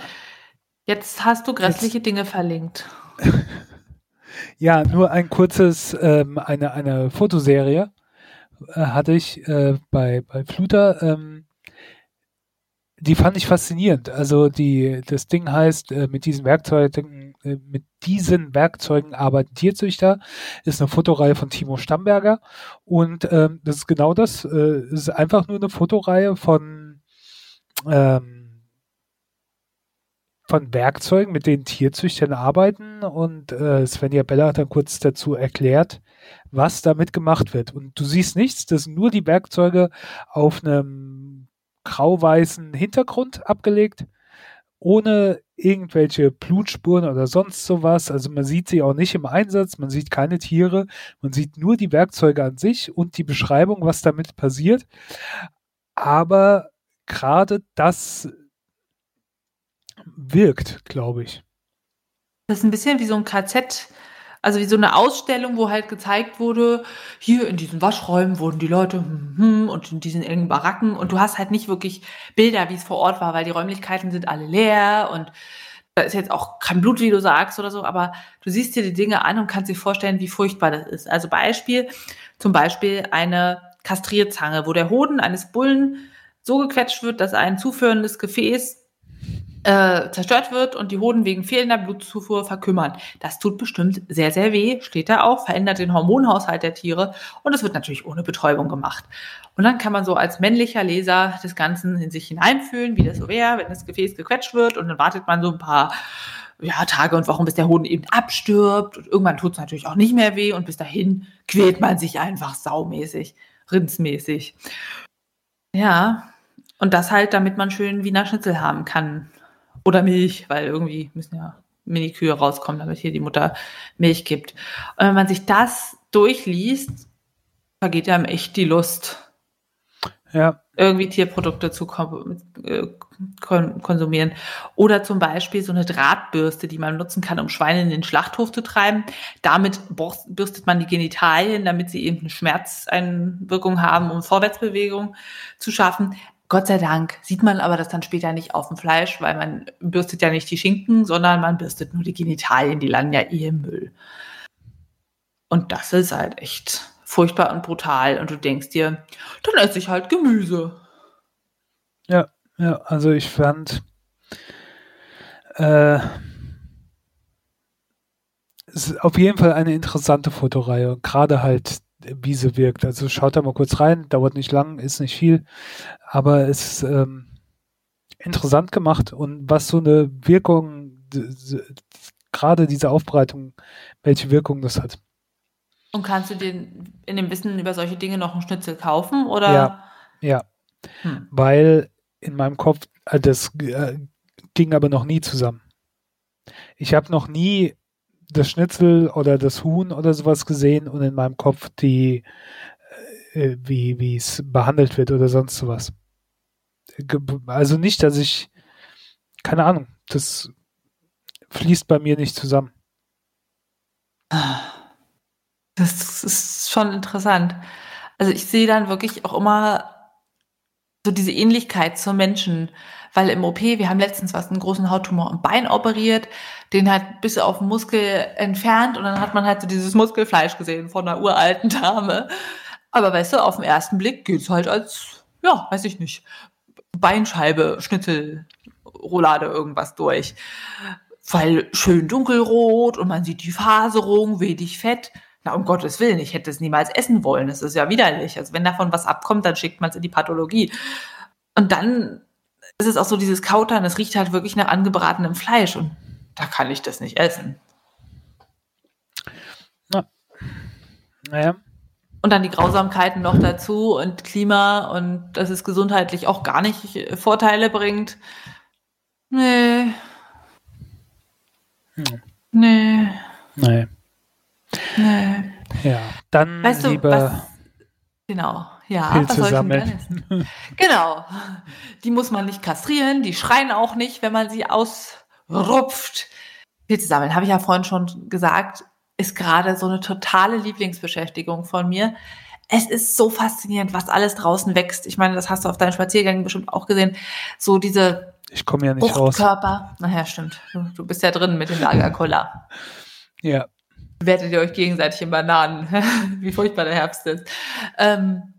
Jetzt hast du grässliche Jetzt. Dinge verlinkt. ja, nur ein kurzes, ähm, eine, eine Fotoserie äh, hatte ich äh, bei, bei Fluter. Ähm, die fand ich faszinierend. Also die, das Ding heißt, äh, mit diesen Werkzeugen, mit diesen Werkzeugen arbeiten Tierzüchter, ist eine Fotoreihe von Timo Stamberger und ähm, das ist genau das. Äh, ist einfach nur eine Fotoreihe von ähm, von Werkzeugen, mit denen Tierzüchtern arbeiten und äh, Svenja Bella hat dann kurz dazu erklärt, was damit gemacht wird. Und du siehst nichts, das sind nur die Werkzeuge auf einem grau-weißen Hintergrund abgelegt, ohne irgendwelche Blutspuren oder sonst sowas. Also man sieht sie auch nicht im Einsatz, man sieht keine Tiere, man sieht nur die Werkzeuge an sich und die Beschreibung, was damit passiert. Aber gerade das wirkt, glaube ich. Das ist ein bisschen wie so ein KZ also wie so eine Ausstellung, wo halt gezeigt wurde, hier in diesen Waschräumen wurden die Leute hm, hm, und in diesen engen Baracken und du hast halt nicht wirklich Bilder, wie es vor Ort war, weil die Räumlichkeiten sind alle leer und da ist jetzt auch kein Blut, wie du sagst oder so, aber du siehst dir die Dinge an und kannst dir vorstellen, wie furchtbar das ist. Also Beispiel, zum Beispiel eine Kastrierzange, wo der Hoden eines Bullen so gequetscht wird, dass ein zuführendes Gefäß äh, zerstört wird und die Hoden wegen fehlender Blutzufuhr verkümmern. Das tut bestimmt sehr, sehr weh, steht da auch, verändert den Hormonhaushalt der Tiere und es wird natürlich ohne Betäubung gemacht. Und dann kann man so als männlicher Leser des Ganzen in sich hineinfühlen, wie das so wäre, wenn das Gefäß gequetscht wird und dann wartet man so ein paar ja, Tage und Wochen, bis der Hoden eben abstirbt und irgendwann tut es natürlich auch nicht mehr weh und bis dahin quält man sich einfach saumäßig, rindsmäßig. Ja, und das halt, damit man schön Wiener Schnitzel haben kann. Oder Milch, weil irgendwie müssen ja Mini-Kühe rauskommen, damit hier die Mutter Milch gibt. Und wenn man sich das durchliest, vergeht einem echt die Lust. Ja. irgendwie Tierprodukte zu äh, kon konsumieren. Oder zum Beispiel so eine Drahtbürste, die man nutzen kann, um Schweine in den Schlachthof zu treiben. Damit bürstet man die Genitalien, damit sie eben eine Schmerzeinwirkung haben, um Vorwärtsbewegung zu schaffen. Gott sei Dank sieht man aber das dann später nicht auf dem Fleisch, weil man bürstet ja nicht die Schinken, sondern man bürstet nur die Genitalien, die landen ja eh im Müll. Und das ist halt echt furchtbar und brutal. Und du denkst dir, dann esse ich halt Gemüse. Ja, ja, also ich fand äh, auf jeden Fall eine interessante Fotoreihe. Gerade halt, wie sie wirkt. Also schaut da mal kurz rein, dauert nicht lang, ist nicht viel, aber es ist ähm, interessant gemacht und was so eine Wirkung, gerade diese Aufbereitung, welche Wirkung das hat. Und kannst du den in dem Wissen über solche Dinge noch einen Schnitzel kaufen? Oder? Ja, ja. Hm. Weil in meinem Kopf, äh, das äh, ging aber noch nie zusammen. Ich habe noch nie das Schnitzel oder das Huhn oder sowas gesehen und in meinem Kopf die, äh, wie wie es behandelt wird oder sonst sowas. Also nicht, dass ich, keine Ahnung, das fließt bei mir nicht zusammen. Das ist schon interessant. Also ich sehe dann wirklich auch immer so diese Ähnlichkeit zum Menschen, weil im OP, wir haben letztens was, einen großen Hauttumor im Bein operiert, den halt bis auf den Muskel entfernt und dann hat man halt so dieses Muskelfleisch gesehen von einer uralten Dame. Aber weißt du, auf den ersten Blick geht's halt als, ja, weiß ich nicht, Beinscheibe, Schnitzel, Roulade, irgendwas durch. Weil schön dunkelrot und man sieht die Faserung, wenig Fett. Na, um Gottes Willen, ich hätte es niemals essen wollen. Das ist ja widerlich. Also wenn davon was abkommt, dann schickt man es in die Pathologie. Und dann ist es auch so dieses Kautern, es riecht halt wirklich nach angebratenem Fleisch und da kann ich das nicht essen. Na. Naja. Und dann die Grausamkeiten noch dazu und Klima und dass es gesundheitlich auch gar nicht Vorteile bringt. Nee. Hm. Nee. Nee. Nee. Ja, dann Weißt du, lieber was, genau, ja, Pilze was soll sammeln. Genau. Die muss man nicht kastrieren, die schreien auch nicht, wenn man sie ausrupft. Pilze sammeln, habe ich ja vorhin schon gesagt, ist gerade so eine totale Lieblingsbeschäftigung von mir. Es ist so faszinierend, was alles draußen wächst. Ich meine, das hast du auf deinen Spaziergängen bestimmt auch gesehen. So diese ich komme ja nicht raus. Fruchtkörper. Naja, stimmt. Du, du bist ja drin mit dem Lagerkoller. Ja, wertet ihr euch gegenseitig in Bananen, wie furchtbar der Herbst ist. Ähm,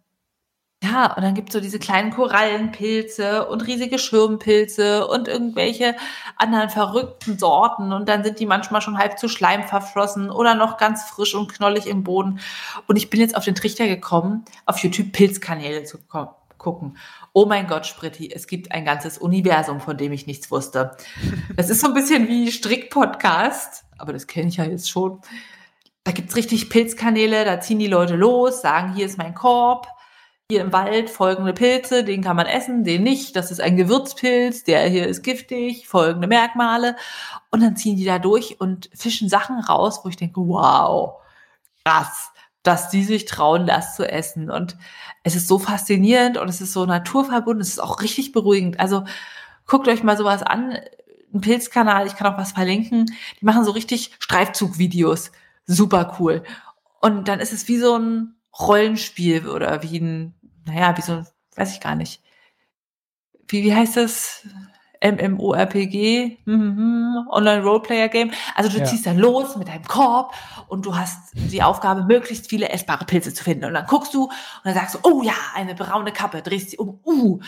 ja, und dann gibt es so diese kleinen Korallenpilze und riesige Schirmpilze und irgendwelche anderen verrückten Sorten. Und dann sind die manchmal schon halb zu Schleim verflossen oder noch ganz frisch und knollig im Boden. Und ich bin jetzt auf den Trichter gekommen, auf YouTube Pilzkanäle zu gucken. Oh mein Gott, Spritti, es gibt ein ganzes Universum, von dem ich nichts wusste. Das ist so ein bisschen wie Strick-Podcast, aber das kenne ich ja jetzt schon. Da gibt's richtig Pilzkanäle, da ziehen die Leute los, sagen, hier ist mein Korb, hier im Wald folgende Pilze, den kann man essen, den nicht. Das ist ein Gewürzpilz, der hier ist giftig, folgende Merkmale. Und dann ziehen die da durch und fischen Sachen raus, wo ich denke, wow, krass, dass die sich trauen, das zu essen. Und es ist so faszinierend und es ist so naturverbunden, es ist auch richtig beruhigend. Also guckt euch mal sowas an. Ein Pilzkanal, ich kann auch was verlinken. Die machen so richtig Streifzugvideos. Super cool. Und dann ist es wie so ein Rollenspiel oder wie ein, naja, wie so, weiß ich gar nicht. Wie, wie heißt das? MMORPG, mhm, Online Roleplayer Game. Also du Ja. ziehst dann los mit deinem Korb und du hast die Aufgabe, möglichst viele essbare Pilze zu finden. Und dann guckst du und dann sagst du, oh ja, eine braune Kappe, drehst sie um, uh,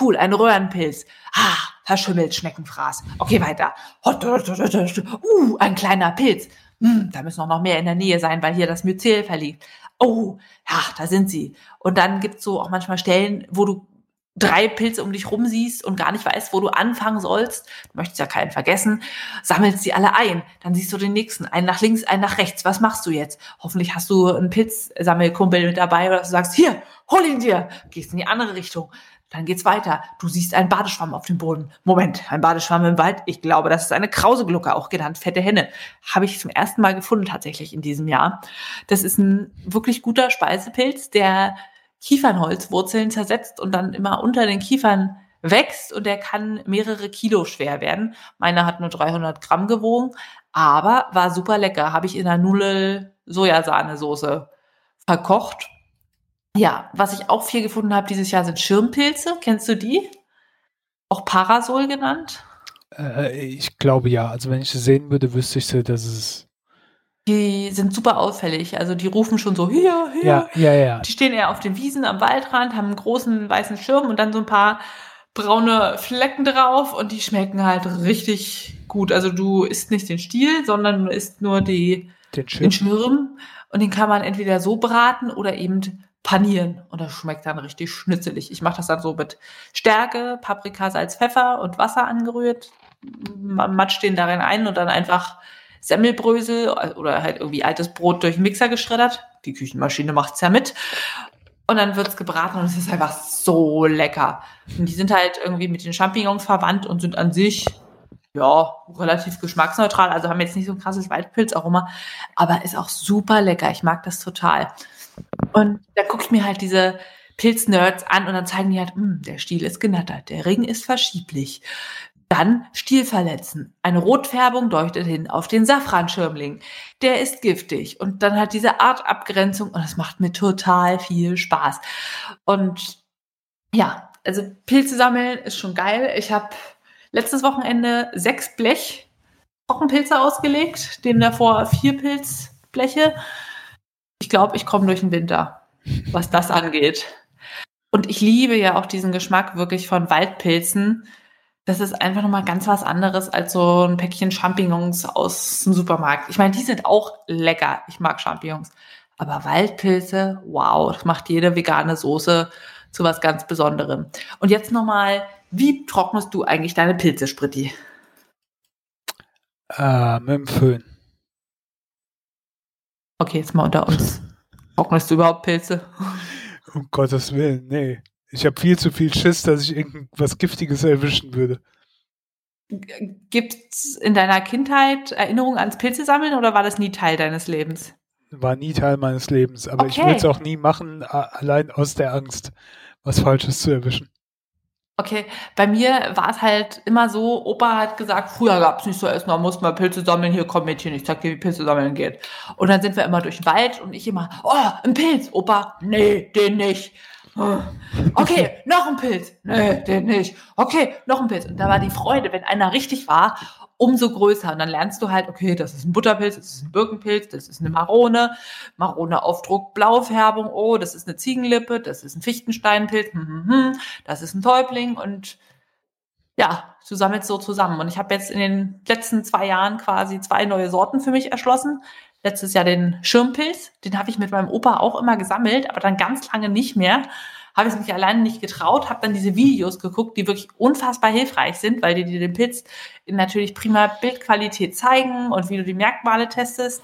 cool, ein Röhrenpilz. Ah, verschimmelt, Schneckenfraß. Okay, weiter. Uh, ein kleiner Pilz. Hm, da müssen auch noch mehr in der Nähe sein, weil hier das Myzel verliegt. Oh, ja, da sind sie. Und dann gibt's so auch manchmal Stellen, wo du drei Pilze um dich rum siehst und gar nicht weißt, wo du anfangen sollst. Du möchtest ja keinen vergessen. Sammelst sie alle ein. Dann siehst du den nächsten. Einen nach links, einen nach rechts. Was machst du jetzt? Hoffentlich hast du einen Pilzsammelkumpel mit dabei oder du sagst, hier, hol ihn dir. Gehst in die andere Richtung. Dann geht's weiter. Du siehst einen Badeschwamm auf dem Boden. Moment, ein Badeschwamm im Wald. Ich glaube, das ist eine Krauseglucke, auch genannt fette Henne. Habe ich zum ersten Mal gefunden tatsächlich in diesem Jahr. Das ist ein wirklich guter Speisepilz, der Kiefernholzwurzeln zersetzt und dann immer unter den Kiefern wächst und der kann mehrere Kilo schwer werden. Meiner hat nur 300 Gramm gewogen, aber war super lecker. Habe ich in einer Nudel Sojasahnesoße verkocht. Ja, was ich auch viel gefunden habe dieses Jahr sind Schirmpilze. Kennst du die? Auch Parasol genannt? Äh, ich glaube ja. Also wenn ich sie sehen würde, wüsste ich dass es die sind super auffällig. Also die rufen schon so hier, hier. Ja, ja, ja. Die stehen eher auf den Wiesen am Waldrand, haben einen großen weißen Schirm und dann so ein paar braune Flecken drauf und die schmecken halt richtig gut. Also du isst nicht den Stiel, sondern du isst nur die, den Schirm. den Schirm und den kann man entweder so braten oder eben panieren und das schmeckt dann richtig schnitzelig. Ich mache das dann so mit Stärke, Paprika, Salz, Pfeffer und Wasser angerührt. Man matscht den darin ein und dann einfach Semmelbrösel oder halt irgendwie altes Brot durch den Mixer geschreddert. Die Küchenmaschine macht's ja mit. Und dann wird's gebraten und es ist einfach so lecker. Und die sind halt irgendwie mit den Champignons verwandt und sind an sich ja relativ geschmacksneutral. Also haben jetzt nicht so ein krasses Waldpilzaroma, aber ist auch super lecker. Ich mag das total. Und da gucke ich mir halt diese Pilznerds an und dann zeigen die halt, hm, der Stiel ist genattert, der Ring ist verschieblich. Dann Stiel verletzen. Eine Rotfärbung deutet hin auf den Safranschirmling. Der ist giftig. Und dann hat diese Artabgrenzung und das macht mir total viel Spaß. Und ja, also Pilze sammeln ist schon geil. Ich habe letztes Wochenende sechs Blech Trockenpilze ausgelegt, dem davor vier Pilzbleche. Ich glaube, ich komme durch den Winter, was das angeht. Und ich liebe ja auch diesen Geschmack wirklich von Waldpilzen das ist einfach nochmal ganz was anderes als so ein Päckchen Champignons aus dem Supermarkt. Ich meine, die sind auch lecker. Ich mag Champignons. Aber Waldpilze, wow, das macht jede vegane Soße zu was ganz Besonderem. Und jetzt nochmal, wie trocknest du eigentlich deine Pilze, Spritti? Äh, mit dem Föhn. Okay, jetzt mal unter uns. Trocknest du überhaupt Pilze? Um Gottes Willen, nee. Ich habe viel zu viel Schiss, dass ich irgendwas Giftiges erwischen würde. Gibt's in deiner Kindheit Erinnerungen ans Pilze sammeln oder war das nie Teil deines Lebens? War nie Teil meines Lebens, aber okay. ich will es auch nie machen, allein aus der Angst, was Falsches zu erwischen. Okay, bei mir war es halt immer so, Opa hat gesagt, früher gab es nicht so Essen, da mussten wir Pilze sammeln, hier komm Mädchen, ich zeig dir, wie Pilze sammeln geht. Und dann sind wir immer durch den Wald und ich immer, oh, ein Pilz, Opa, nee, den nicht. Okay, noch ein Pilz. Nee, den nicht. Okay, noch ein Pilz. Und da war die Freude, wenn einer richtig war, umso größer. Und dann lernst du halt, okay, das ist ein Butterpilz, das ist ein Birkenpilz, das ist eine Marone, Marone Aufdruck, Blaufärbung, oh, das ist eine Ziegenlippe, das ist ein Fichtensteinpilz, hm, hm, hm, das ist ein Täubling und ja, du sammelst so zusammen. Und ich habe jetzt in den letzten zwei Jahren quasi zwei neue Sorten für mich erschlossen letztes Jahr den Schirmpilz. Den habe ich mit meinem Opa auch immer gesammelt, aber dann ganz lange nicht mehr. Habe ich es mich alleine nicht getraut, habe dann diese Videos geguckt, die wirklich unfassbar hilfreich sind, weil die dir den Pilz in natürlich prima Bildqualität zeigen und wie du die Merkmale testest.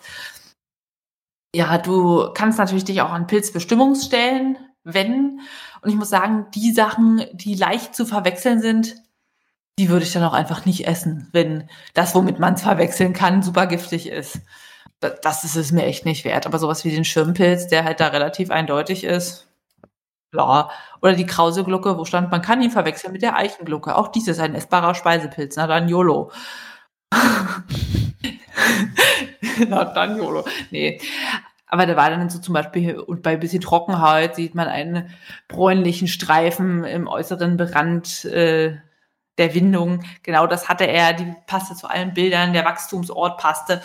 Ja, du kannst natürlich dich auch an Pilzbestimmungsstellen wenden. Und ich muss sagen, die Sachen, die leicht zu verwechseln sind, die würde ich dann auch einfach nicht essen, wenn das, womit man es verwechseln kann, super giftig ist das ist es mir echt nicht wert. Aber sowas wie den Schirmpilz, der halt da relativ eindeutig ist, ja. Oder die Krauseglucke, wo stand, man kann ihn verwechseln mit der Eichenglucke. Auch dies ist ein essbarer Speisepilz. Na dann YOLO. Na dann YOLO. Nee. Aber da war dann so zum Beispiel, und bei ein bisschen Trockenheit sieht man einen bräunlichen Streifen im äußeren Berand äh, der Windung. Genau das hatte er, die passte zu allen Bildern, der Wachstumsort passte.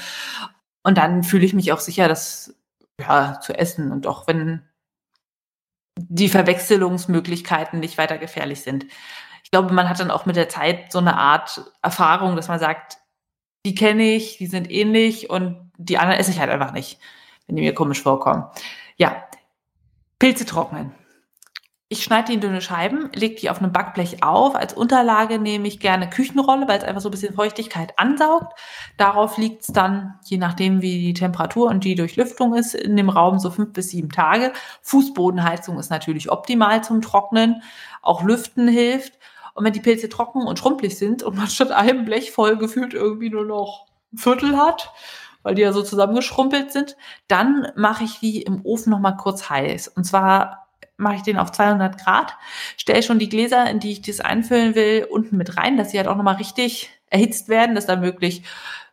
Und dann fühle ich mich auch sicher, das ja, zu essen. Und auch wenn die Verwechslungsmöglichkeiten nicht weiter gefährlich sind. Ich glaube, man hat dann auch mit der Zeit so eine Art Erfahrung, dass man sagt, die kenne ich, die sind ähnlich und die anderen esse ich halt einfach nicht, wenn die mir komisch vorkommen. Ja, Pilze trocknen. Ich schneide die in dünne Scheiben, lege die auf einem Backblech auf. Als Unterlage nehme ich gerne Küchenrolle, weil es einfach so ein bisschen Feuchtigkeit ansaugt. Darauf liegt es dann, je nachdem wie die Temperatur und die Durchlüftung ist, in dem Raum so fünf bis sieben Tage. Fußbodenheizung ist natürlich optimal zum Trocknen. Auch Lüften hilft. Und wenn die Pilze trocken und schrumpelig sind und man statt einem Blech voll gefühlt irgendwie nur noch ein Viertel hat, weil die ja so zusammengeschrumpelt sind, dann mache ich die im Ofen nochmal kurz heiß. Und zwar mache ich den auf 200 Grad, stelle schon die Gläser, in die ich das einfüllen will, unten mit rein, dass sie halt auch nochmal richtig erhitzt werden, dass da möglich,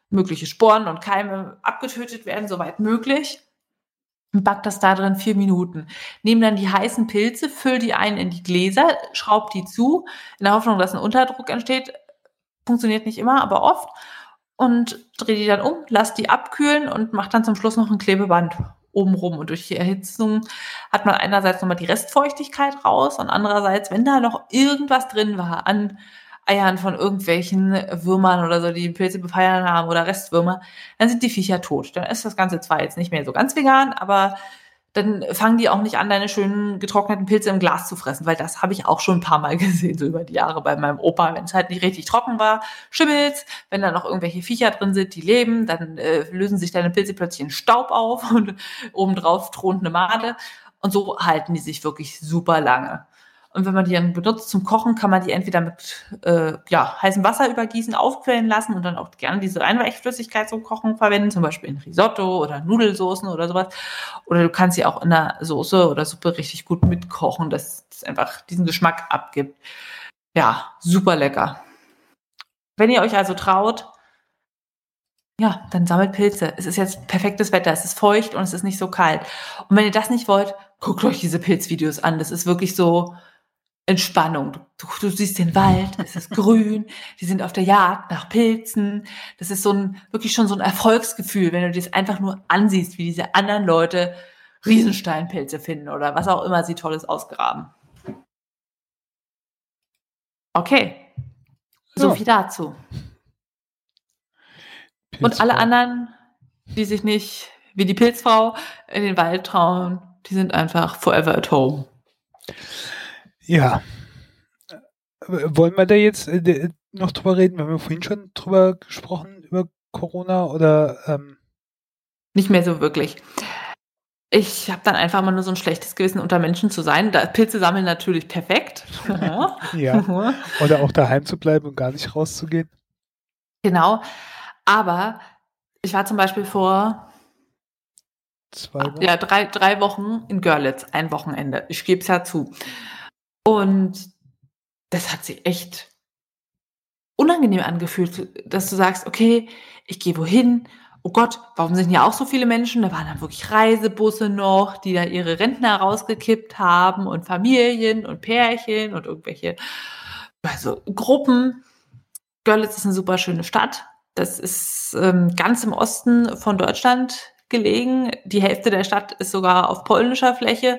mögliche Sporen und Keime abgetötet werden, soweit möglich. Und back das da drin vier Minuten. Nehme dann die heißen Pilze, fülle die ein in die Gläser, schraub die zu, in der Hoffnung, dass ein Unterdruck entsteht. Funktioniert nicht immer, aber oft. Und drehe die dann um, lass die abkühlen und mache dann zum Schluss noch ein Klebeband obenrum. Und durch die Erhitzung hat man einerseits nochmal die Restfeuchtigkeit raus und andererseits, wenn da noch irgendwas drin war an Eiern von irgendwelchen Würmern oder so, die Pilze befeiern haben oder Restwürmer, dann sind die Viecher tot. Dann ist das Ganze zwar jetzt nicht mehr so ganz vegan, aber dann fangen die auch nicht an, deine schönen getrockneten Pilze im Glas zu fressen, weil das habe ich auch schon ein paar Mal gesehen, so über die Jahre bei meinem Opa, wenn es halt nicht richtig trocken war, schimmelt's, wenn da noch irgendwelche Viecher drin sind, die leben, dann äh, lösen sich deine Pilze plötzlich in Staub auf und obendrauf thront eine Made. Und so halten die sich wirklich super lange. Und wenn man die dann benutzt zum Kochen, kann man die entweder mit äh, ja, heißem Wasser übergießen, aufquellen lassen und dann auch gerne diese Einweichflüssigkeit zum Kochen verwenden, zum Beispiel in Risotto oder Nudelsoßen oder sowas. Oder du kannst sie auch in der Soße oder Suppe richtig gut mitkochen, dass es einfach diesen Geschmack abgibt. Ja, super lecker. Wenn ihr euch also traut, ja, dann sammelt Pilze. Es ist jetzt perfektes Wetter, es ist feucht und es ist nicht so kalt. Und wenn ihr das nicht wollt, guckt euch diese Pilzvideos an. Das ist wirklich so, Entspannung. Du, du, siehst den Wald, es ist grün, die sind auf der Jagd nach Pilzen. Das ist so ein, wirklich schon so ein Erfolgsgefühl, wenn du das einfach nur ansiehst, wie diese anderen Leute Riesensteinpilze finden oder was auch immer sie Tolles ausgraben. Okay. So ja. viel dazu. Pilzfrau. Und alle anderen, die sich nicht wie die Pilzfrau in den Wald trauen, die sind einfach forever at home. Ja. Wollen wir da jetzt äh, noch drüber reden? Wir haben ja vorhin schon drüber gesprochen, über Corona oder ähm nicht mehr so wirklich. Ich habe dann einfach mal nur so ein schlechtes Gewissen, unter Menschen zu sein. Da, Pilze sammeln natürlich perfekt. ja. Oder auch daheim zu bleiben und gar nicht rauszugehen. Genau. Aber ich war zum Beispiel vor Zwei Wochen? Ja, drei, drei Wochen in Görlitz, ein Wochenende. Ich gebe es ja zu. Und das hat sich echt unangenehm angefühlt, dass du sagst, okay, ich gehe wohin. Oh Gott, warum sind hier auch so viele Menschen? Da waren dann wirklich Reisebusse noch, die da ihre Rentner rausgekippt haben und Familien und Pärchen und irgendwelche also Gruppen. Görlitz ist eine super schöne Stadt. Das ist ähm, ganz im Osten von Deutschland gelegen. Die Hälfte der Stadt ist sogar auf polnischer Fläche,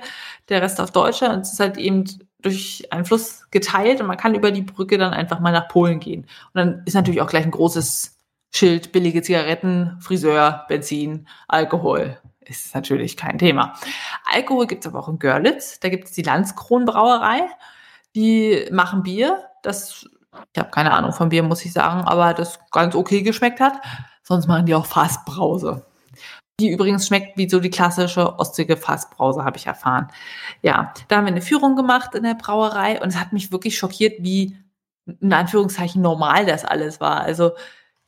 der Rest auf deutscher. Und es ist halt eben durch einen Fluss geteilt und man kann über die Brücke dann einfach mal nach Polen gehen. Und dann ist natürlich auch gleich ein großes Schild, billige Zigaretten, Friseur, Benzin, Alkohol. Ist natürlich kein Thema. Alkohol gibt es aber auch in Görlitz. Da gibt es die Landskronbrauerei. Die machen Bier. Das, ich habe keine Ahnung von Bier, muss ich sagen, aber das ganz okay geschmeckt hat. Sonst machen die auch Fassbrause die übrigens schmeckt wie so die klassische ostige Fassbrause, habe ich erfahren. Ja, da haben wir eine Führung gemacht in der Brauerei und es hat mich wirklich schockiert, wie in Anführungszeichen normal das alles war. Also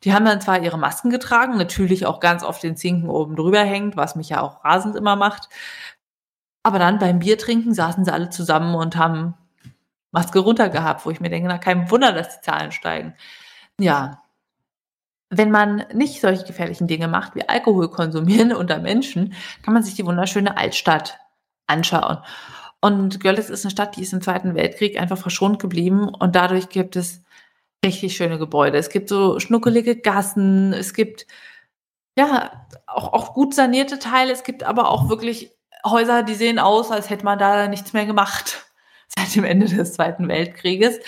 die haben dann zwar ihre Masken getragen, natürlich auch ganz oft den Zinken oben drüber hängt, was mich ja auch rasend immer macht. Aber dann beim Bier trinken saßen sie alle zusammen und haben Maske runter gehabt, wo ich mir denke, na kein Wunder, dass die Zahlen steigen. Ja, wenn man nicht solche gefährlichen Dinge macht, wie Alkohol konsumieren unter Menschen, kann man sich die wunderschöne Altstadt anschauen. Und Görlitz ist eine Stadt, die ist im Zweiten Weltkrieg einfach verschont geblieben und dadurch gibt es richtig schöne Gebäude. Es gibt so schnuckelige Gassen, es gibt ja auch, auch gut sanierte Teile, es gibt aber auch wirklich Häuser, die sehen aus, als hätte man da nichts mehr gemacht seit dem Ende des Zweiten Weltkrieges.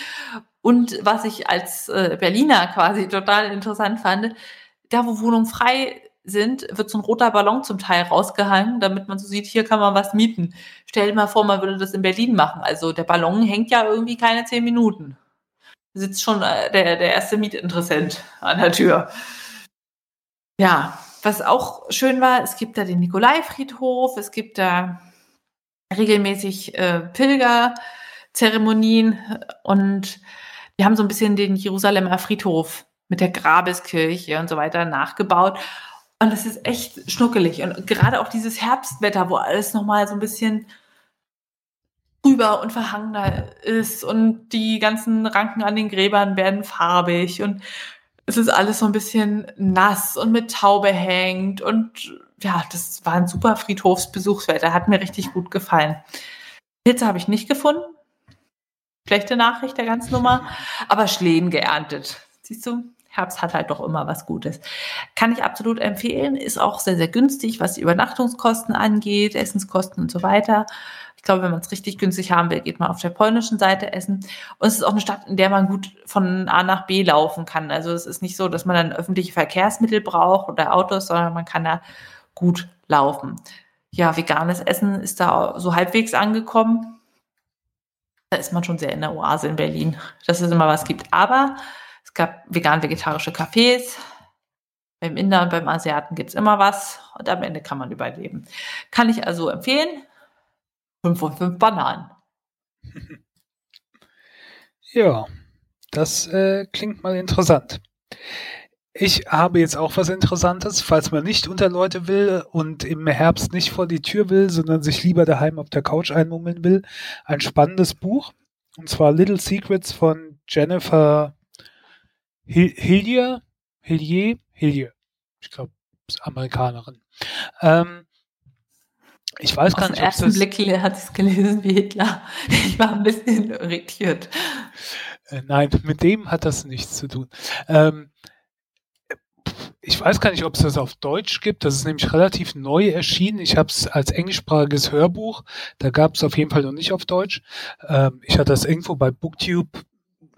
Und was ich als äh, Berliner quasi total interessant fand, da wo Wohnungen frei sind, wird so ein roter Ballon zum Teil rausgehangen, damit man so sieht, hier kann man was mieten. Stell dir mal vor, man würde das in Berlin machen. Also der Ballon hängt ja irgendwie keine zehn Minuten. Sitzt schon äh, der, der erste Mietinteressent an der Tür. Ja, was auch schön war, es gibt da den Nikolaifriedhof, es gibt da regelmäßig äh, Pilgerzeremonien und wir haben so ein bisschen den Jerusalemer Friedhof mit der Grabeskirche und so weiter nachgebaut. Und das ist echt schnuckelig. Und gerade auch dieses Herbstwetter, wo alles nochmal so ein bisschen rüber und verhangener ist und die ganzen Ranken an den Gräbern werden farbig und es ist alles so ein bisschen nass und mit Taube hängt und ja, das war ein super Friedhofsbesuchswetter, hat mir richtig gut gefallen. Pilze habe ich nicht gefunden. Schlechte Nachricht der ganzen Nummer, aber Schlehen geerntet. Siehst du, Herbst hat halt doch immer was Gutes. Kann ich absolut empfehlen, ist auch sehr, sehr günstig, was die Übernachtungskosten angeht, Essenskosten und so weiter. Ich glaube, wenn man es richtig günstig haben will, geht man auf der polnischen Seite essen. Und es ist auch eine Stadt, in der man gut von A nach B laufen kann. Also es ist nicht so, dass man dann öffentliche Verkehrsmittel braucht oder Autos, sondern man kann da gut laufen. Ja, veganes Essen ist da so halbwegs angekommen. Da ist man schon sehr in der Oase in Berlin, dass es immer was gibt. Aber es gab vegan-vegetarische Cafés. Beim Inder und beim Asiaten gibt es immer was und am Ende kann man überleben. Kann ich also empfehlen. 5 von 5 Bananen. Ja, das äh, klingt mal interessant. Ich habe jetzt auch was Interessantes, falls man nicht unter Leute will und im Herbst nicht vor die Tür will, sondern sich lieber daheim auf der Couch einmummeln will. Ein spannendes Buch, und zwar Little Secrets von Jennifer Hillier, Hillier, Hillier. Ich glaube, Amerikanerin. Ähm, ich weiß gar Auf nicht, den ersten Blick hat es gelesen wie Hitler. Ich war ein bisschen irritiert. Äh, nein, mit dem hat das nichts zu tun. Ähm, ich weiß gar nicht, ob es das auf Deutsch gibt. Das ist nämlich relativ neu erschienen. Ich habe es als englischsprachiges Hörbuch. Da gab es auf jeden Fall noch nicht auf Deutsch. Ähm, ich hatte das irgendwo bei Booktube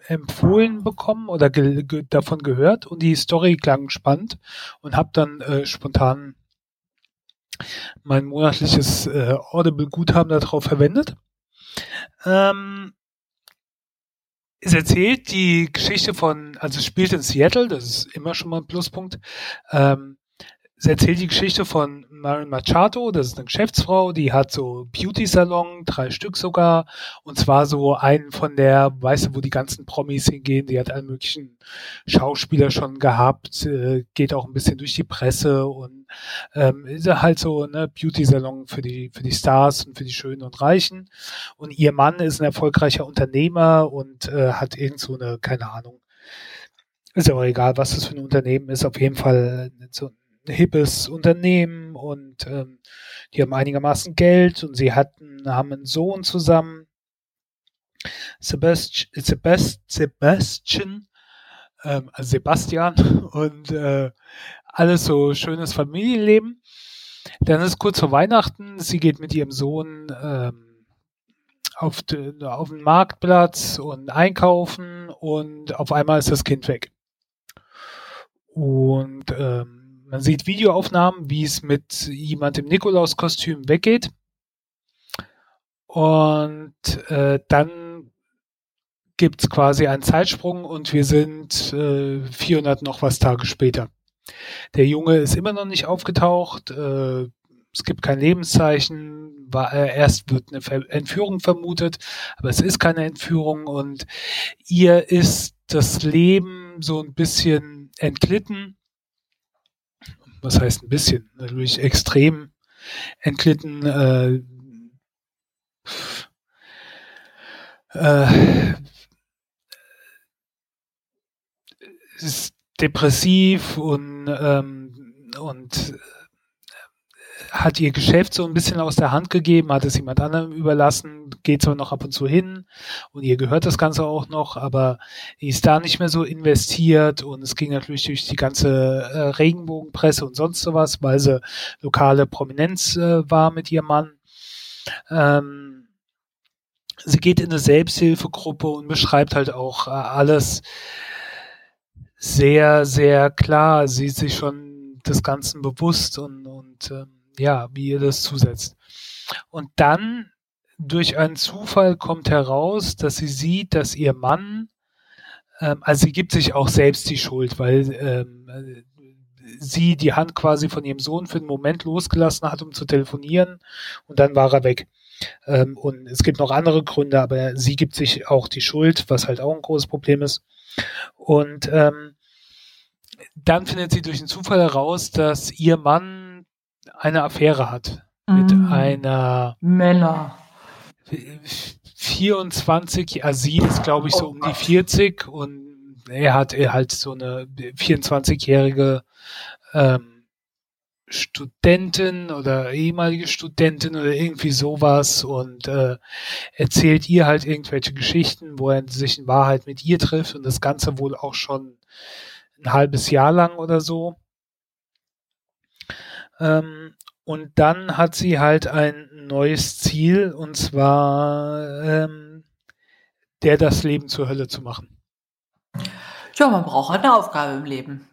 empfohlen bekommen oder ge ge davon gehört und die Story klang spannend und habe dann äh, spontan mein monatliches äh, Audible-Guthaben darauf verwendet. Ähm, es erzählt die Geschichte von, also es spielt in Seattle, das ist immer schon mal ein Pluspunkt. Ähm, es erzählt die Geschichte von Marin Machado, das ist eine Geschäftsfrau, die hat so Beauty-Salon, drei Stück sogar, und zwar so einen von der, weißt du, wo die ganzen Promis hingehen, die hat einen möglichen Schauspieler schon gehabt, äh, geht auch ein bisschen durch die Presse und ähm, ist halt so ne Beauty-Salon für die, für die Stars und für die Schönen und Reichen. Und ihr Mann ist ein erfolgreicher Unternehmer und äh, hat irgend so eine, keine Ahnung, ist aber egal, was das für ein Unternehmen ist, auf jeden Fall äh, so hippes Unternehmen und ähm, die haben einigermaßen Geld und sie hatten, haben einen Sohn zusammen. Sebastian, Sebast, Sebastian ähm, also Sebastian und äh, alles so schönes Familienleben. Dann ist kurz vor Weihnachten, sie geht mit ihrem Sohn ähm, auf, de, auf den Marktplatz und einkaufen und auf einmal ist das Kind weg. Und ähm, man sieht Videoaufnahmen, wie es mit jemand im Nikolauskostüm weggeht. Und äh, dann gibt es quasi einen Zeitsprung und wir sind äh, 400 noch was Tage später. Der Junge ist immer noch nicht aufgetaucht. Äh, es gibt kein Lebenszeichen. War, äh, erst wird eine Ver Entführung vermutet, aber es ist keine Entführung und ihr ist das Leben so ein bisschen entglitten was heißt ein bisschen, natürlich extrem entglitten. Äh, äh, ist depressiv und, ähm, und hat ihr Geschäft so ein bisschen aus der Hand gegeben, hat es jemand anderem überlassen, geht zwar noch ab und zu hin und ihr gehört das Ganze auch noch, aber ist da nicht mehr so investiert und es ging natürlich durch die ganze äh, Regenbogenpresse und sonst sowas, weil sie lokale Prominenz äh, war mit ihrem Mann. Ähm, sie geht in eine Selbsthilfegruppe und beschreibt halt auch äh, alles sehr, sehr klar. Sie ist sich schon des Ganzen bewusst und, und ähm, ja, wie ihr das zusetzt. Und dann durch einen Zufall kommt heraus, dass sie sieht, dass ihr Mann, ähm, also sie gibt sich auch selbst die Schuld, weil ähm, sie die Hand quasi von ihrem Sohn für einen Moment losgelassen hat, um zu telefonieren und dann war er weg. Ähm, und es gibt noch andere Gründe, aber sie gibt sich auch die Schuld, was halt auch ein großes Problem ist. Und ähm, dann findet sie durch einen Zufall heraus, dass ihr Mann eine Affäre hat mit mm. einer Männer. 24, also sie ist glaube ich so um die 40 und er hat halt so eine 24-jährige ähm, Studentin oder ehemalige Studentin oder irgendwie sowas und äh, erzählt ihr halt irgendwelche Geschichten, wo er sich in Wahrheit mit ihr trifft und das Ganze wohl auch schon ein halbes Jahr lang oder so. Ähm, und dann hat sie halt ein neues Ziel und zwar ähm, der das Leben zur Hölle zu machen. Ja, man braucht halt eine Aufgabe im Leben.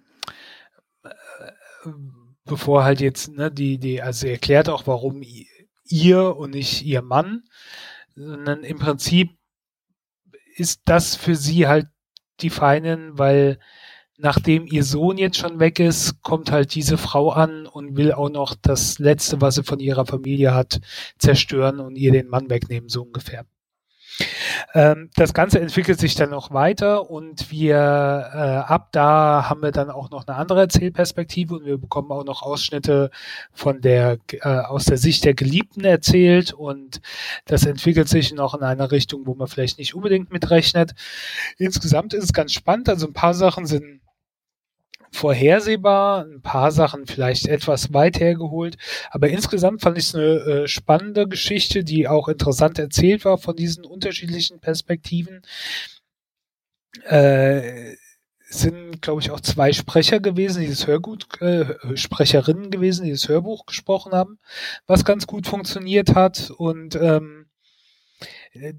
Bevor halt jetzt, ne, die, die, also sie erklärt auch, warum ihr und nicht ihr Mann, sondern im Prinzip ist das für sie halt die Feinen, weil nachdem ihr Sohn jetzt schon weg ist, kommt halt diese Frau an und will auch noch das Letzte, was sie von ihrer Familie hat, zerstören und ihr den Mann wegnehmen, so ungefähr. Ähm, das Ganze entwickelt sich dann noch weiter und wir äh, ab da haben wir dann auch noch eine andere Erzählperspektive und wir bekommen auch noch Ausschnitte von der äh, aus der Sicht der Geliebten erzählt und das entwickelt sich noch in einer Richtung, wo man vielleicht nicht unbedingt mitrechnet. Insgesamt ist es ganz spannend, also ein paar Sachen sind vorhersehbar, ein paar Sachen vielleicht etwas weit hergeholt, aber insgesamt fand ich es eine äh, spannende Geschichte, die auch interessant erzählt war von diesen unterschiedlichen Perspektiven. Äh, sind, glaube ich, auch zwei Sprecher gewesen, die das Hörgut, äh, Sprecherinnen gewesen, die das Hörbuch gesprochen haben, was ganz gut funktioniert hat und ähm,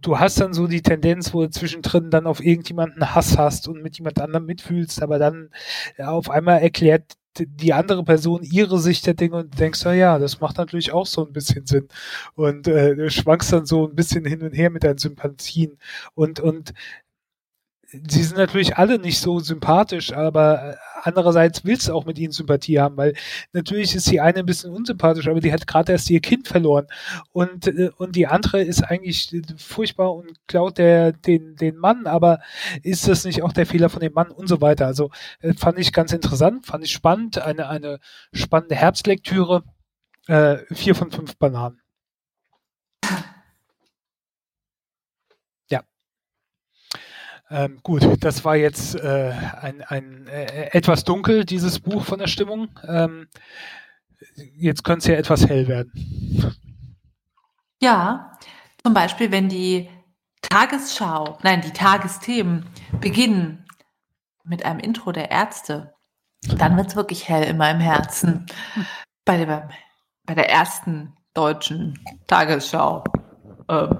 du hast dann so die Tendenz, wo du zwischendrin dann auf irgendjemanden Hass hast und mit jemand anderem mitfühlst, aber dann ja, auf einmal erklärt die andere Person ihre Sicht der Dinge und denkst, na ja, das macht natürlich auch so ein bisschen Sinn. Und äh, schwankst dann so ein bisschen hin und her mit deinen Sympathien. Und, und sie sind natürlich alle nicht so sympathisch, aber äh, andererseits willst du auch mit ihnen Sympathie haben, weil natürlich ist die eine ein bisschen unsympathisch, aber die hat gerade erst ihr Kind verloren und äh, und die andere ist eigentlich furchtbar und klaut der den den Mann, aber ist das nicht auch der Fehler von dem Mann und so weiter? Also äh, fand ich ganz interessant, fand ich spannend, eine eine spannende Herbstlektüre, äh, vier von fünf Bananen. Ähm, gut, das war jetzt äh, ein, ein äh, etwas dunkel, dieses Buch von der Stimmung. Ähm, jetzt könnte es ja etwas hell werden. Ja, zum Beispiel, wenn die Tagesschau, nein, die Tagesthemen beginnen mit einem Intro der Ärzte, dann wird es wirklich hell in meinem Herzen. Bei der, bei der ersten deutschen Tagesschau. Ähm,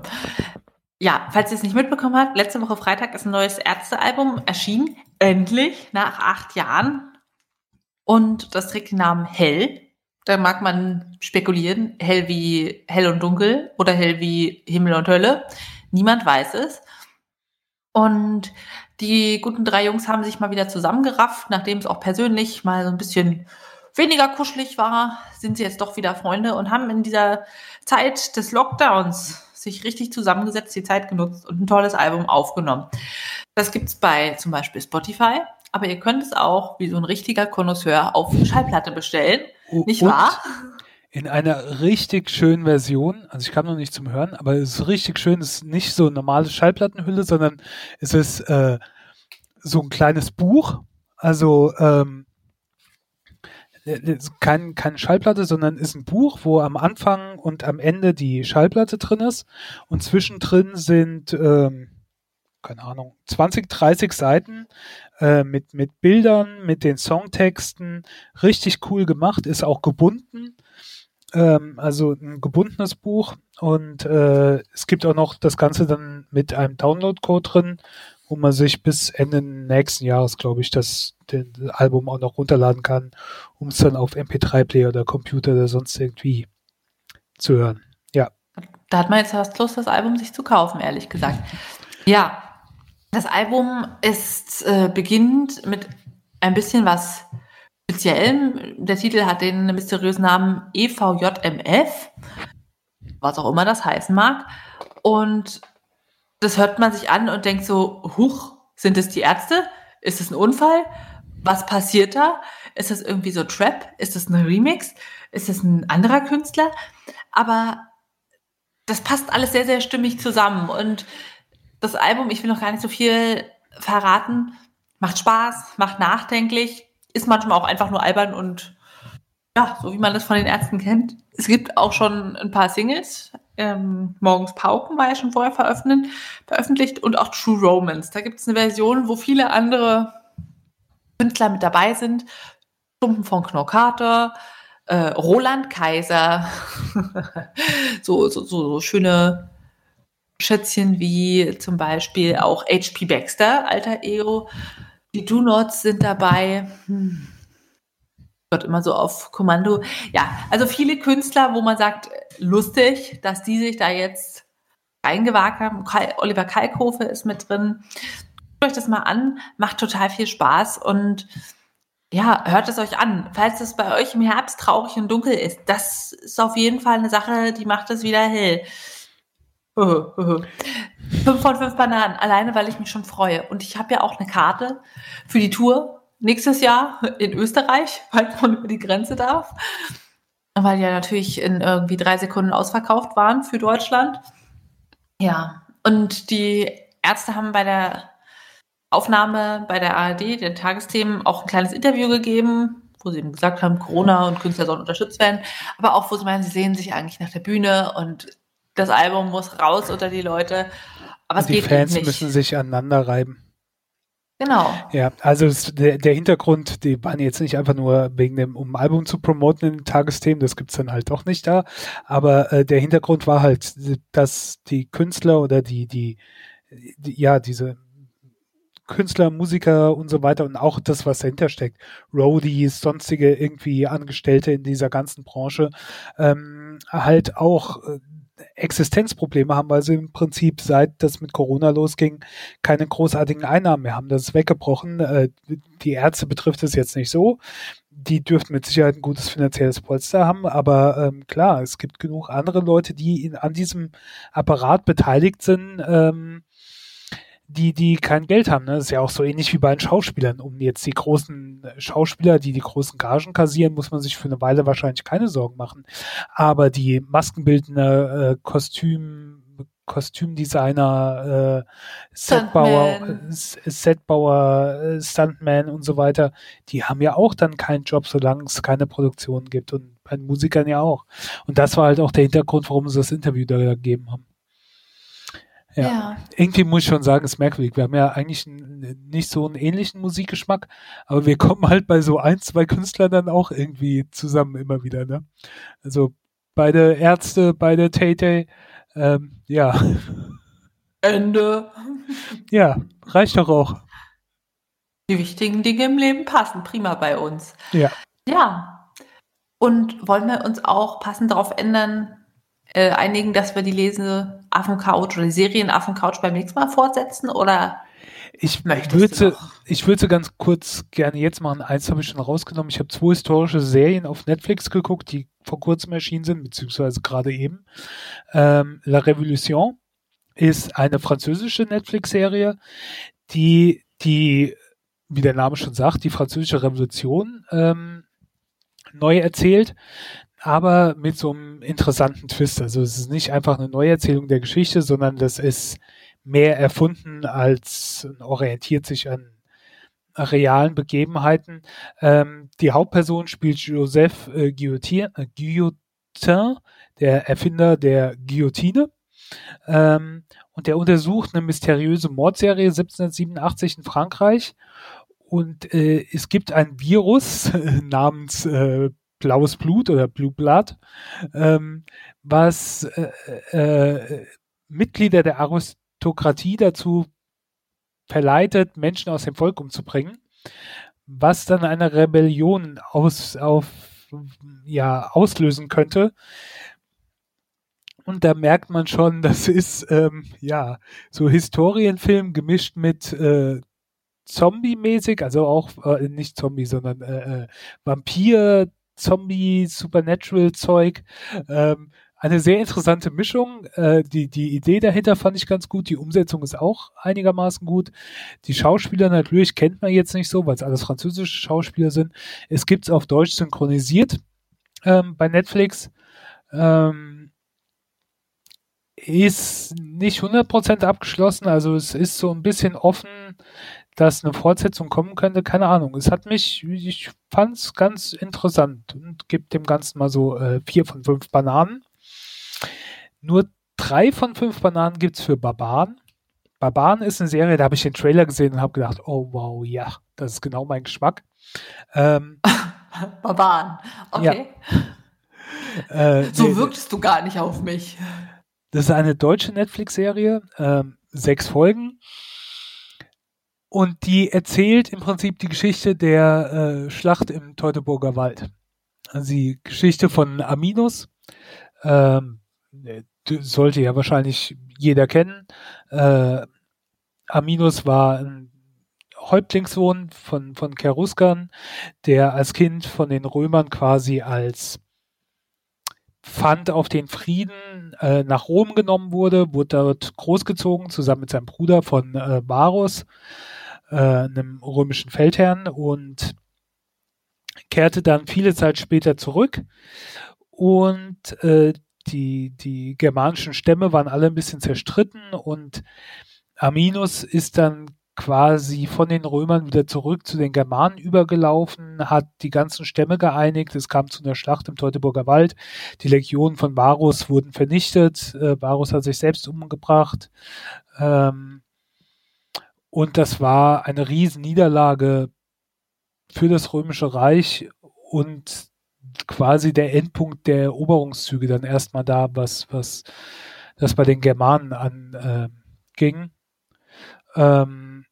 ja, falls ihr es nicht mitbekommen habt, letzte Woche Freitag ist ein neues Ärztealbum erschienen. Endlich, nach acht Jahren. Und das trägt den Namen Hell. Da mag man spekulieren, hell wie hell und dunkel oder hell wie Himmel und Hölle. Niemand weiß es. Und die guten drei Jungs haben sich mal wieder zusammengerafft, nachdem es auch persönlich mal so ein bisschen weniger kuschelig war, sind sie jetzt doch wieder Freunde und haben in dieser Zeit des Lockdowns sich richtig zusammengesetzt, die Zeit genutzt und ein tolles Album aufgenommen. Das gibt's bei zum Beispiel Spotify, aber ihr könnt es auch wie so ein richtiger Konnoisseur auf Schallplatte bestellen. Oh, nicht wahr? In einer richtig schönen Version, also ich kam noch nicht zum Hören, aber es ist richtig schön, es ist nicht so eine normale Schallplattenhülle, sondern es ist äh, so ein kleines Buch, also ähm, äh, kein, keine Schallplatte, sondern ist ein Buch, wo am Anfang und am Ende die Schallplatte drin ist. Und zwischendrin sind, ähm, keine Ahnung, 20, 30 Seiten äh, mit, mit Bildern, mit den Songtexten, richtig cool gemacht, ist auch gebunden, ähm, also ein gebundenes Buch. Und äh, es gibt auch noch das Ganze dann mit einem Download-Code drin, wo man sich bis Ende nächsten Jahres, glaube ich, das, den Album auch noch runterladen kann, um es dann auf MP3-Player oder Computer oder sonst irgendwie zu hören. Ja. Da hat man jetzt fast Lust, das Album sich zu kaufen, ehrlich gesagt. Ja, das Album ist äh, beginnt mit ein bisschen was Speziellem. Der Titel hat den mysteriösen Namen EVJMF, was auch immer das heißen mag. Und das hört man sich an und denkt so, huch, sind es die Ärzte? Ist es ein Unfall? Was passiert da? Ist das irgendwie so Trap? Ist das ein Remix? Ist das ein anderer Künstler? Aber das passt alles sehr, sehr stimmig zusammen. Und das Album, ich will noch gar nicht so viel verraten, macht Spaß, macht nachdenklich, ist manchmal auch einfach nur albern und ja, so wie man das von den Ärzten kennt. Es gibt auch schon ein paar Singles. Ähm, Morgens Pauken war ja schon vorher veröffentlicht, und auch True Romance. Da gibt es eine Version, wo viele andere Künstler mit dabei sind. Stumpen von Knorkater, äh, Roland Kaiser, so, so, so, so schöne Schätzchen wie zum Beispiel auch H.P. Baxter, alter Ego. Die Do-Nots sind dabei. Hm. Gott, immer so auf Kommando. Ja, also viele Künstler, wo man sagt, lustig, dass die sich da jetzt reingewagt haben. Oliver Kalkofe ist mit drin. Schaut euch das mal an, macht total viel Spaß und ja, hört es euch an. Falls es bei euch im Herbst traurig und dunkel ist, das ist auf jeden Fall eine Sache, die macht es wieder hell. fünf von fünf Bananen, alleine weil ich mich schon freue. Und ich habe ja auch eine Karte für die Tour nächstes Jahr in Österreich, weil man über die Grenze darf. Weil die ja natürlich in irgendwie drei Sekunden ausverkauft waren für Deutschland. Ja, und die Ärzte haben bei der Aufnahme bei der ARD, den Tagesthemen, auch ein kleines Interview gegeben, wo sie eben gesagt haben, Corona und Künstler sollen unterstützt werden, aber auch, wo sie meinen, sie sehen sich eigentlich nach der Bühne und das Album muss raus unter die Leute. Aber es die Fans müssen sich aneinander reiben. Genau. Ja, also es, der, der Hintergrund, die waren jetzt nicht einfach nur wegen dem, um ein Album zu promoten in den Tagesthemen, das gibt's dann halt doch nicht da. Aber äh, der Hintergrund war halt, dass die Künstler oder die, die, die ja, diese Künstler, Musiker und so weiter und auch das, was dahinter steckt, Roadies, sonstige irgendwie Angestellte in dieser ganzen Branche, ähm, halt auch äh, Existenzprobleme haben, weil sie im Prinzip seit das mit Corona losging, keine großartigen Einnahmen mehr haben. Das ist weggebrochen. Äh, die Ärzte betrifft es jetzt nicht so. Die dürften mit Sicherheit ein gutes finanzielles Polster haben, aber ähm, klar, es gibt genug andere Leute, die in, an diesem Apparat beteiligt sind, ähm, die, die kein Geld haben. Ne? Das ist ja auch so ähnlich wie bei den Schauspielern. Um jetzt die großen Schauspieler, die die großen Gagen kassieren, muss man sich für eine Weile wahrscheinlich keine Sorgen machen. Aber die Maskenbildner, äh, Kostüm, Kostümdesigner, äh, Setbauer. Setbauer, äh, Stuntman und so weiter, die haben ja auch dann keinen Job, solange es keine Produktion gibt und bei den Musikern ja auch. Und das war halt auch der Hintergrund, warum sie das Interview da gegeben haben. Ja. Ja. Irgendwie muss ich schon sagen, ist merkwürdig. Wir haben ja eigentlich nicht so einen ähnlichen Musikgeschmack, aber wir kommen halt bei so ein, zwei Künstlern dann auch irgendwie zusammen immer wieder, ne? Also beide Ärzte, beide Tay-Tay, ähm, ja, Ende. ja, reicht doch auch. Die wichtigen Dinge im Leben passen prima bei uns. Ja. Ja. Und wollen wir uns auch passend darauf ändern, äh, einigen, dass wir die Lese Affencouch oder die Serien Affencouch beim nächsten Mal fortsetzen? Oder Ich würde ich würde ganz kurz gerne jetzt machen. Eins habe ich schon rausgenommen. Ich habe zwei historische Serien auf Netflix geguckt, die vor kurzem erschienen sind, beziehungsweise gerade eben. Ähm, La Révolution ist eine französische Netflix-Serie, die, die, wie der Name schon sagt, die französische Revolution ähm, neu erzählt, aber mit so einem interessanten Twist. Also es ist nicht einfach eine Neuerzählung der Geschichte, sondern das ist mehr erfunden als orientiert sich an realen Begebenheiten. Ähm, die Hauptperson spielt Joseph äh, Guillotin, äh, Guillotin, der Erfinder der Guillotine. Ähm, und der untersucht eine mysteriöse Mordserie 1787 in Frankreich. Und äh, es gibt ein Virus namens äh, blaues Blut oder Blue Blood, ähm, was äh, äh, Mitglieder der Aristokratie dazu verleitet, Menschen aus dem Volk umzubringen, was dann eine Rebellion aus, auf, ja, auslösen könnte. Und da merkt man schon, das ist ähm, ja so Historienfilm gemischt mit äh, Zombie-mäßig, also auch äh, nicht Zombie, sondern äh, äh, Vampir, Zombie, Supernatural-Zeug. Ähm, eine sehr interessante Mischung. Äh, die, die Idee dahinter fand ich ganz gut. Die Umsetzung ist auch einigermaßen gut. Die Schauspieler natürlich kennt man jetzt nicht so, weil es alles französische Schauspieler sind. Es gibt es auf Deutsch synchronisiert ähm, bei Netflix. Ähm, ist nicht 100% abgeschlossen, also es ist so ein bisschen offen, dass eine Fortsetzung kommen könnte, keine Ahnung. Es hat mich, ich fand es ganz interessant und gibt dem Ganzen mal so äh, vier von fünf Bananen. Nur drei von fünf Bananen gibt es für Barbaren. Barbaren ist eine Serie, da habe ich den Trailer gesehen und habe gedacht, oh wow, ja, das ist genau mein Geschmack. Ähm, Barbaren, okay. Ja. Äh, so wirktest du gar nicht auf mich. Das ist eine deutsche Netflix-Serie, ähm, sechs Folgen. Und die erzählt im Prinzip die Geschichte der äh, Schlacht im Teutoburger Wald. Also die Geschichte von Aminus. Ähm, sollte ja wahrscheinlich jeder kennen. Äh, Aminus war ein Häuptlingssohn von, von Keruskan, der als Kind von den Römern quasi als Pfand auf den Frieden äh, nach Rom genommen wurde, wurde dort großgezogen, zusammen mit seinem Bruder von äh, Varus, äh, einem römischen Feldherrn, und kehrte dann viele Zeit später zurück. Und äh, die, die germanischen Stämme waren alle ein bisschen zerstritten und Arminus ist dann quasi von den Römern wieder zurück zu den Germanen übergelaufen, hat die ganzen Stämme geeinigt, es kam zu einer Schlacht im Teutoburger Wald, die Legionen von Varus wurden vernichtet, äh, Varus hat sich selbst umgebracht. Ähm, und das war eine riesen Niederlage für das Römische Reich und quasi der Endpunkt der Eroberungszüge dann erstmal da, was, was das bei den Germanen anging. Äh, ähm,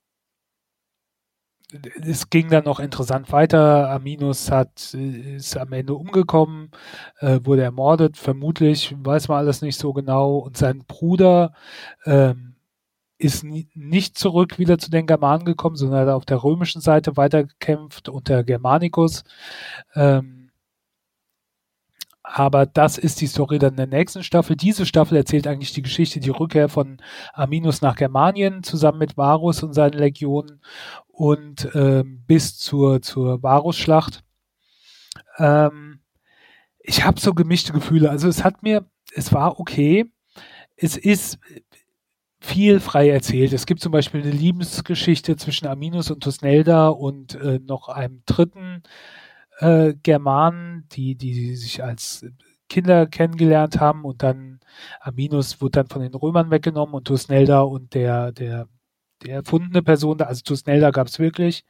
es ging dann noch interessant weiter. Aminus hat, ist am Ende umgekommen, äh, wurde ermordet, vermutlich, weiß man alles nicht so genau. Und sein Bruder ähm, ist nicht zurück wieder zu den Germanen gekommen, sondern hat auf der römischen Seite weitergekämpft unter Germanicus. Ähm, aber das ist die Story dann der nächsten Staffel. Diese Staffel erzählt eigentlich die Geschichte, die Rückkehr von Arminus nach Germanien zusammen mit Varus und seinen Legionen und ähm, bis zur, zur Varus-Schlacht. Ähm, ich habe so gemischte Gefühle. Also es hat mir, es war okay. Es ist viel frei erzählt. Es gibt zum Beispiel eine Liebesgeschichte zwischen Arminus und Tusnelda und äh, noch einem dritten äh, Germanen, die, die sich als Kinder kennengelernt haben und dann Aminus wurde dann von den Römern weggenommen und Tusnelda und der, der, der erfundene Person, also Tusnelda gab es wirklich.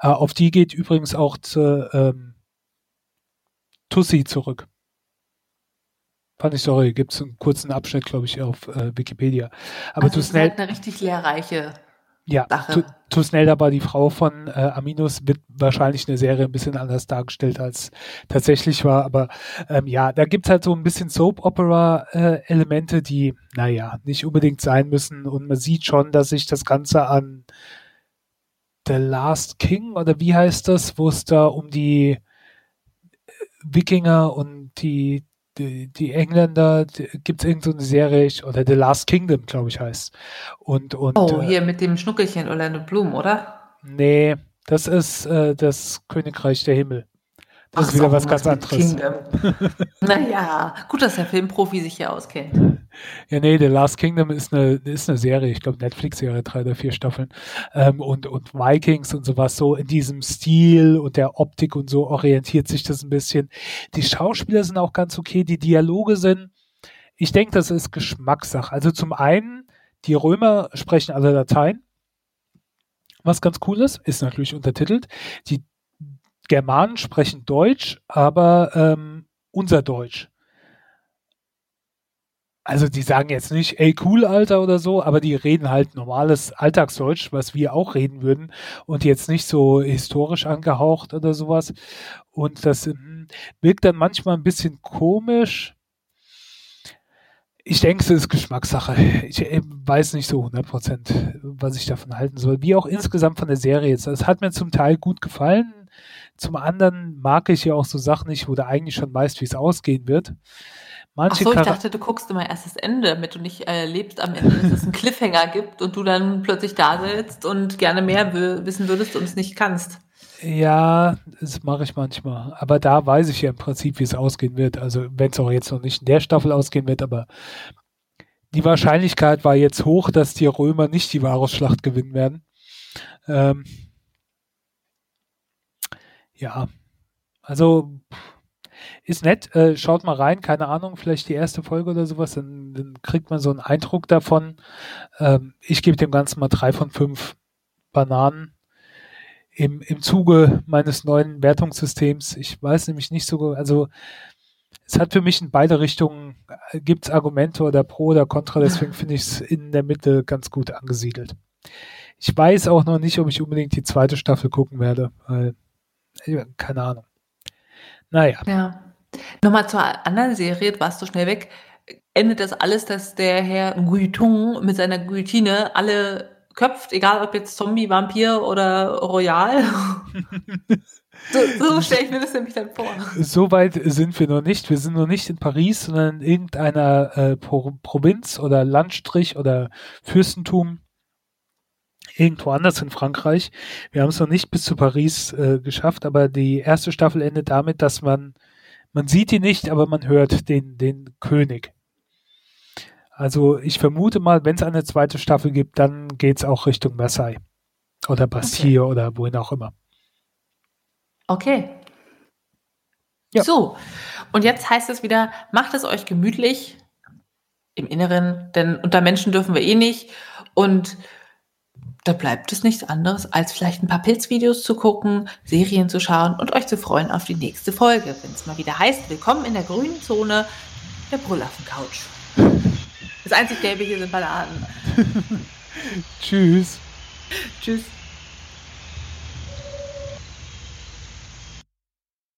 Äh, auf die geht übrigens auch zu, ähm, Tussi zurück. Fand ich sorry, gibt es einen kurzen Abschnitt, glaube ich, auf äh, Wikipedia. Aber also Tusnelda. Ist halt eine richtig lehrreiche ja, Tusnelda war die Frau von äh, Aminus, wird wahrscheinlich eine Serie ein bisschen anders dargestellt als tatsächlich war, aber ähm, ja, da gibt's halt so ein bisschen Soap-Opera-Elemente, äh, die, naja, nicht unbedingt sein müssen und man sieht schon, dass sich das Ganze an The Last King oder wie heißt das, wo es da um die äh, Wikinger und die die, die Engländer, gibt es irgendeine so Serie, oder The Last Kingdom, glaube ich, heißt. Und, und, oh, äh, hier mit dem Schnuckelchen Orlando Bloom, oder? Nee, das ist äh, das Königreich der Himmel. Das Ach ist wieder was ganz anderes. naja, gut, dass der Filmprofi sich hier auskennt. Ja, nee, The Last Kingdom ist eine, ist eine Serie, ich glaube Netflix-Serie, drei oder vier Staffeln. Ähm, und, und Vikings und sowas, so in diesem Stil und der Optik und so orientiert sich das ein bisschen. Die Schauspieler sind auch ganz okay, die Dialoge sind, ich denke, das ist Geschmackssache. Also zum einen, die Römer sprechen alle Latein. Was ganz cool ist, ist natürlich untertitelt. Die Germanen sprechen Deutsch, aber ähm, unser Deutsch. Also die sagen jetzt nicht, ey cool, Alter oder so, aber die reden halt normales Alltagsdeutsch, was wir auch reden würden und jetzt nicht so historisch angehaucht oder sowas. Und das hm, wirkt dann manchmal ein bisschen komisch. Ich denke, es ist Geschmackssache. Ich äh, weiß nicht so 100%, was ich davon halten soll. Wie auch insgesamt von der Serie jetzt. Es hat mir zum Teil gut gefallen. Zum anderen mag ich ja auch so Sachen nicht, wo du eigentlich schon weißt, wie es ausgehen wird. Manche Ach so, ich dachte, du guckst immer erst das Ende, damit du nicht erlebst am Ende, dass es einen Cliffhanger gibt und du dann plötzlich da sitzt und gerne mehr wissen würdest und es nicht kannst. Ja, das mache ich manchmal. Aber da weiß ich ja im Prinzip, wie es ausgehen wird. Also wenn es auch jetzt noch nicht in der Staffel ausgehen wird, aber die Wahrscheinlichkeit war jetzt hoch, dass die Römer nicht die Varusschlacht gewinnen werden. Ähm, ja, also ist nett. Äh, schaut mal rein, keine Ahnung, vielleicht die erste Folge oder sowas, dann, dann kriegt man so einen Eindruck davon. Ähm, ich gebe dem Ganzen mal drei von fünf Bananen im, im Zuge meines neuen Wertungssystems. Ich weiß nämlich nicht so, also es hat für mich in beide Richtungen, äh, gibt es Argumente oder Pro oder Contra, deswegen finde ich es in der Mitte ganz gut angesiedelt. Ich weiß auch noch nicht, ob ich unbedingt die zweite Staffel gucken werde, weil, keine Ahnung. Naja. Ja. Nochmal zur anderen Serie, du warst so schnell weg. Endet das alles, dass der Herr Guiton mit seiner Guillotine alle köpft, egal ob jetzt Zombie, Vampir oder Royal? so, so stelle ich mir das nämlich dann vor. So weit sind wir noch nicht. Wir sind noch nicht in Paris, sondern in irgendeiner äh, Pro Provinz oder Landstrich oder Fürstentum irgendwo anders in Frankreich. Wir haben es noch nicht bis zu Paris äh, geschafft, aber die erste Staffel endet damit, dass man man sieht ihn nicht, aber man hört den, den König. Also ich vermute mal, wenn es eine zweite Staffel gibt, dann geht es auch Richtung Versailles oder Bastille okay. oder wohin auch immer. Okay. Ja. So, und jetzt heißt es wieder, macht es euch gemütlich im Inneren, denn unter Menschen dürfen wir eh nicht. Und da bleibt es nichts anderes, als vielleicht ein paar Pilzvideos zu gucken, Serien zu schauen und euch zu freuen auf die nächste Folge, wenn es mal wieder heißt, willkommen in der grünen Zone der Brüllaffen-Couch. Das einzig Gelbe hier sind Bananen. Tschüss. Tschüss.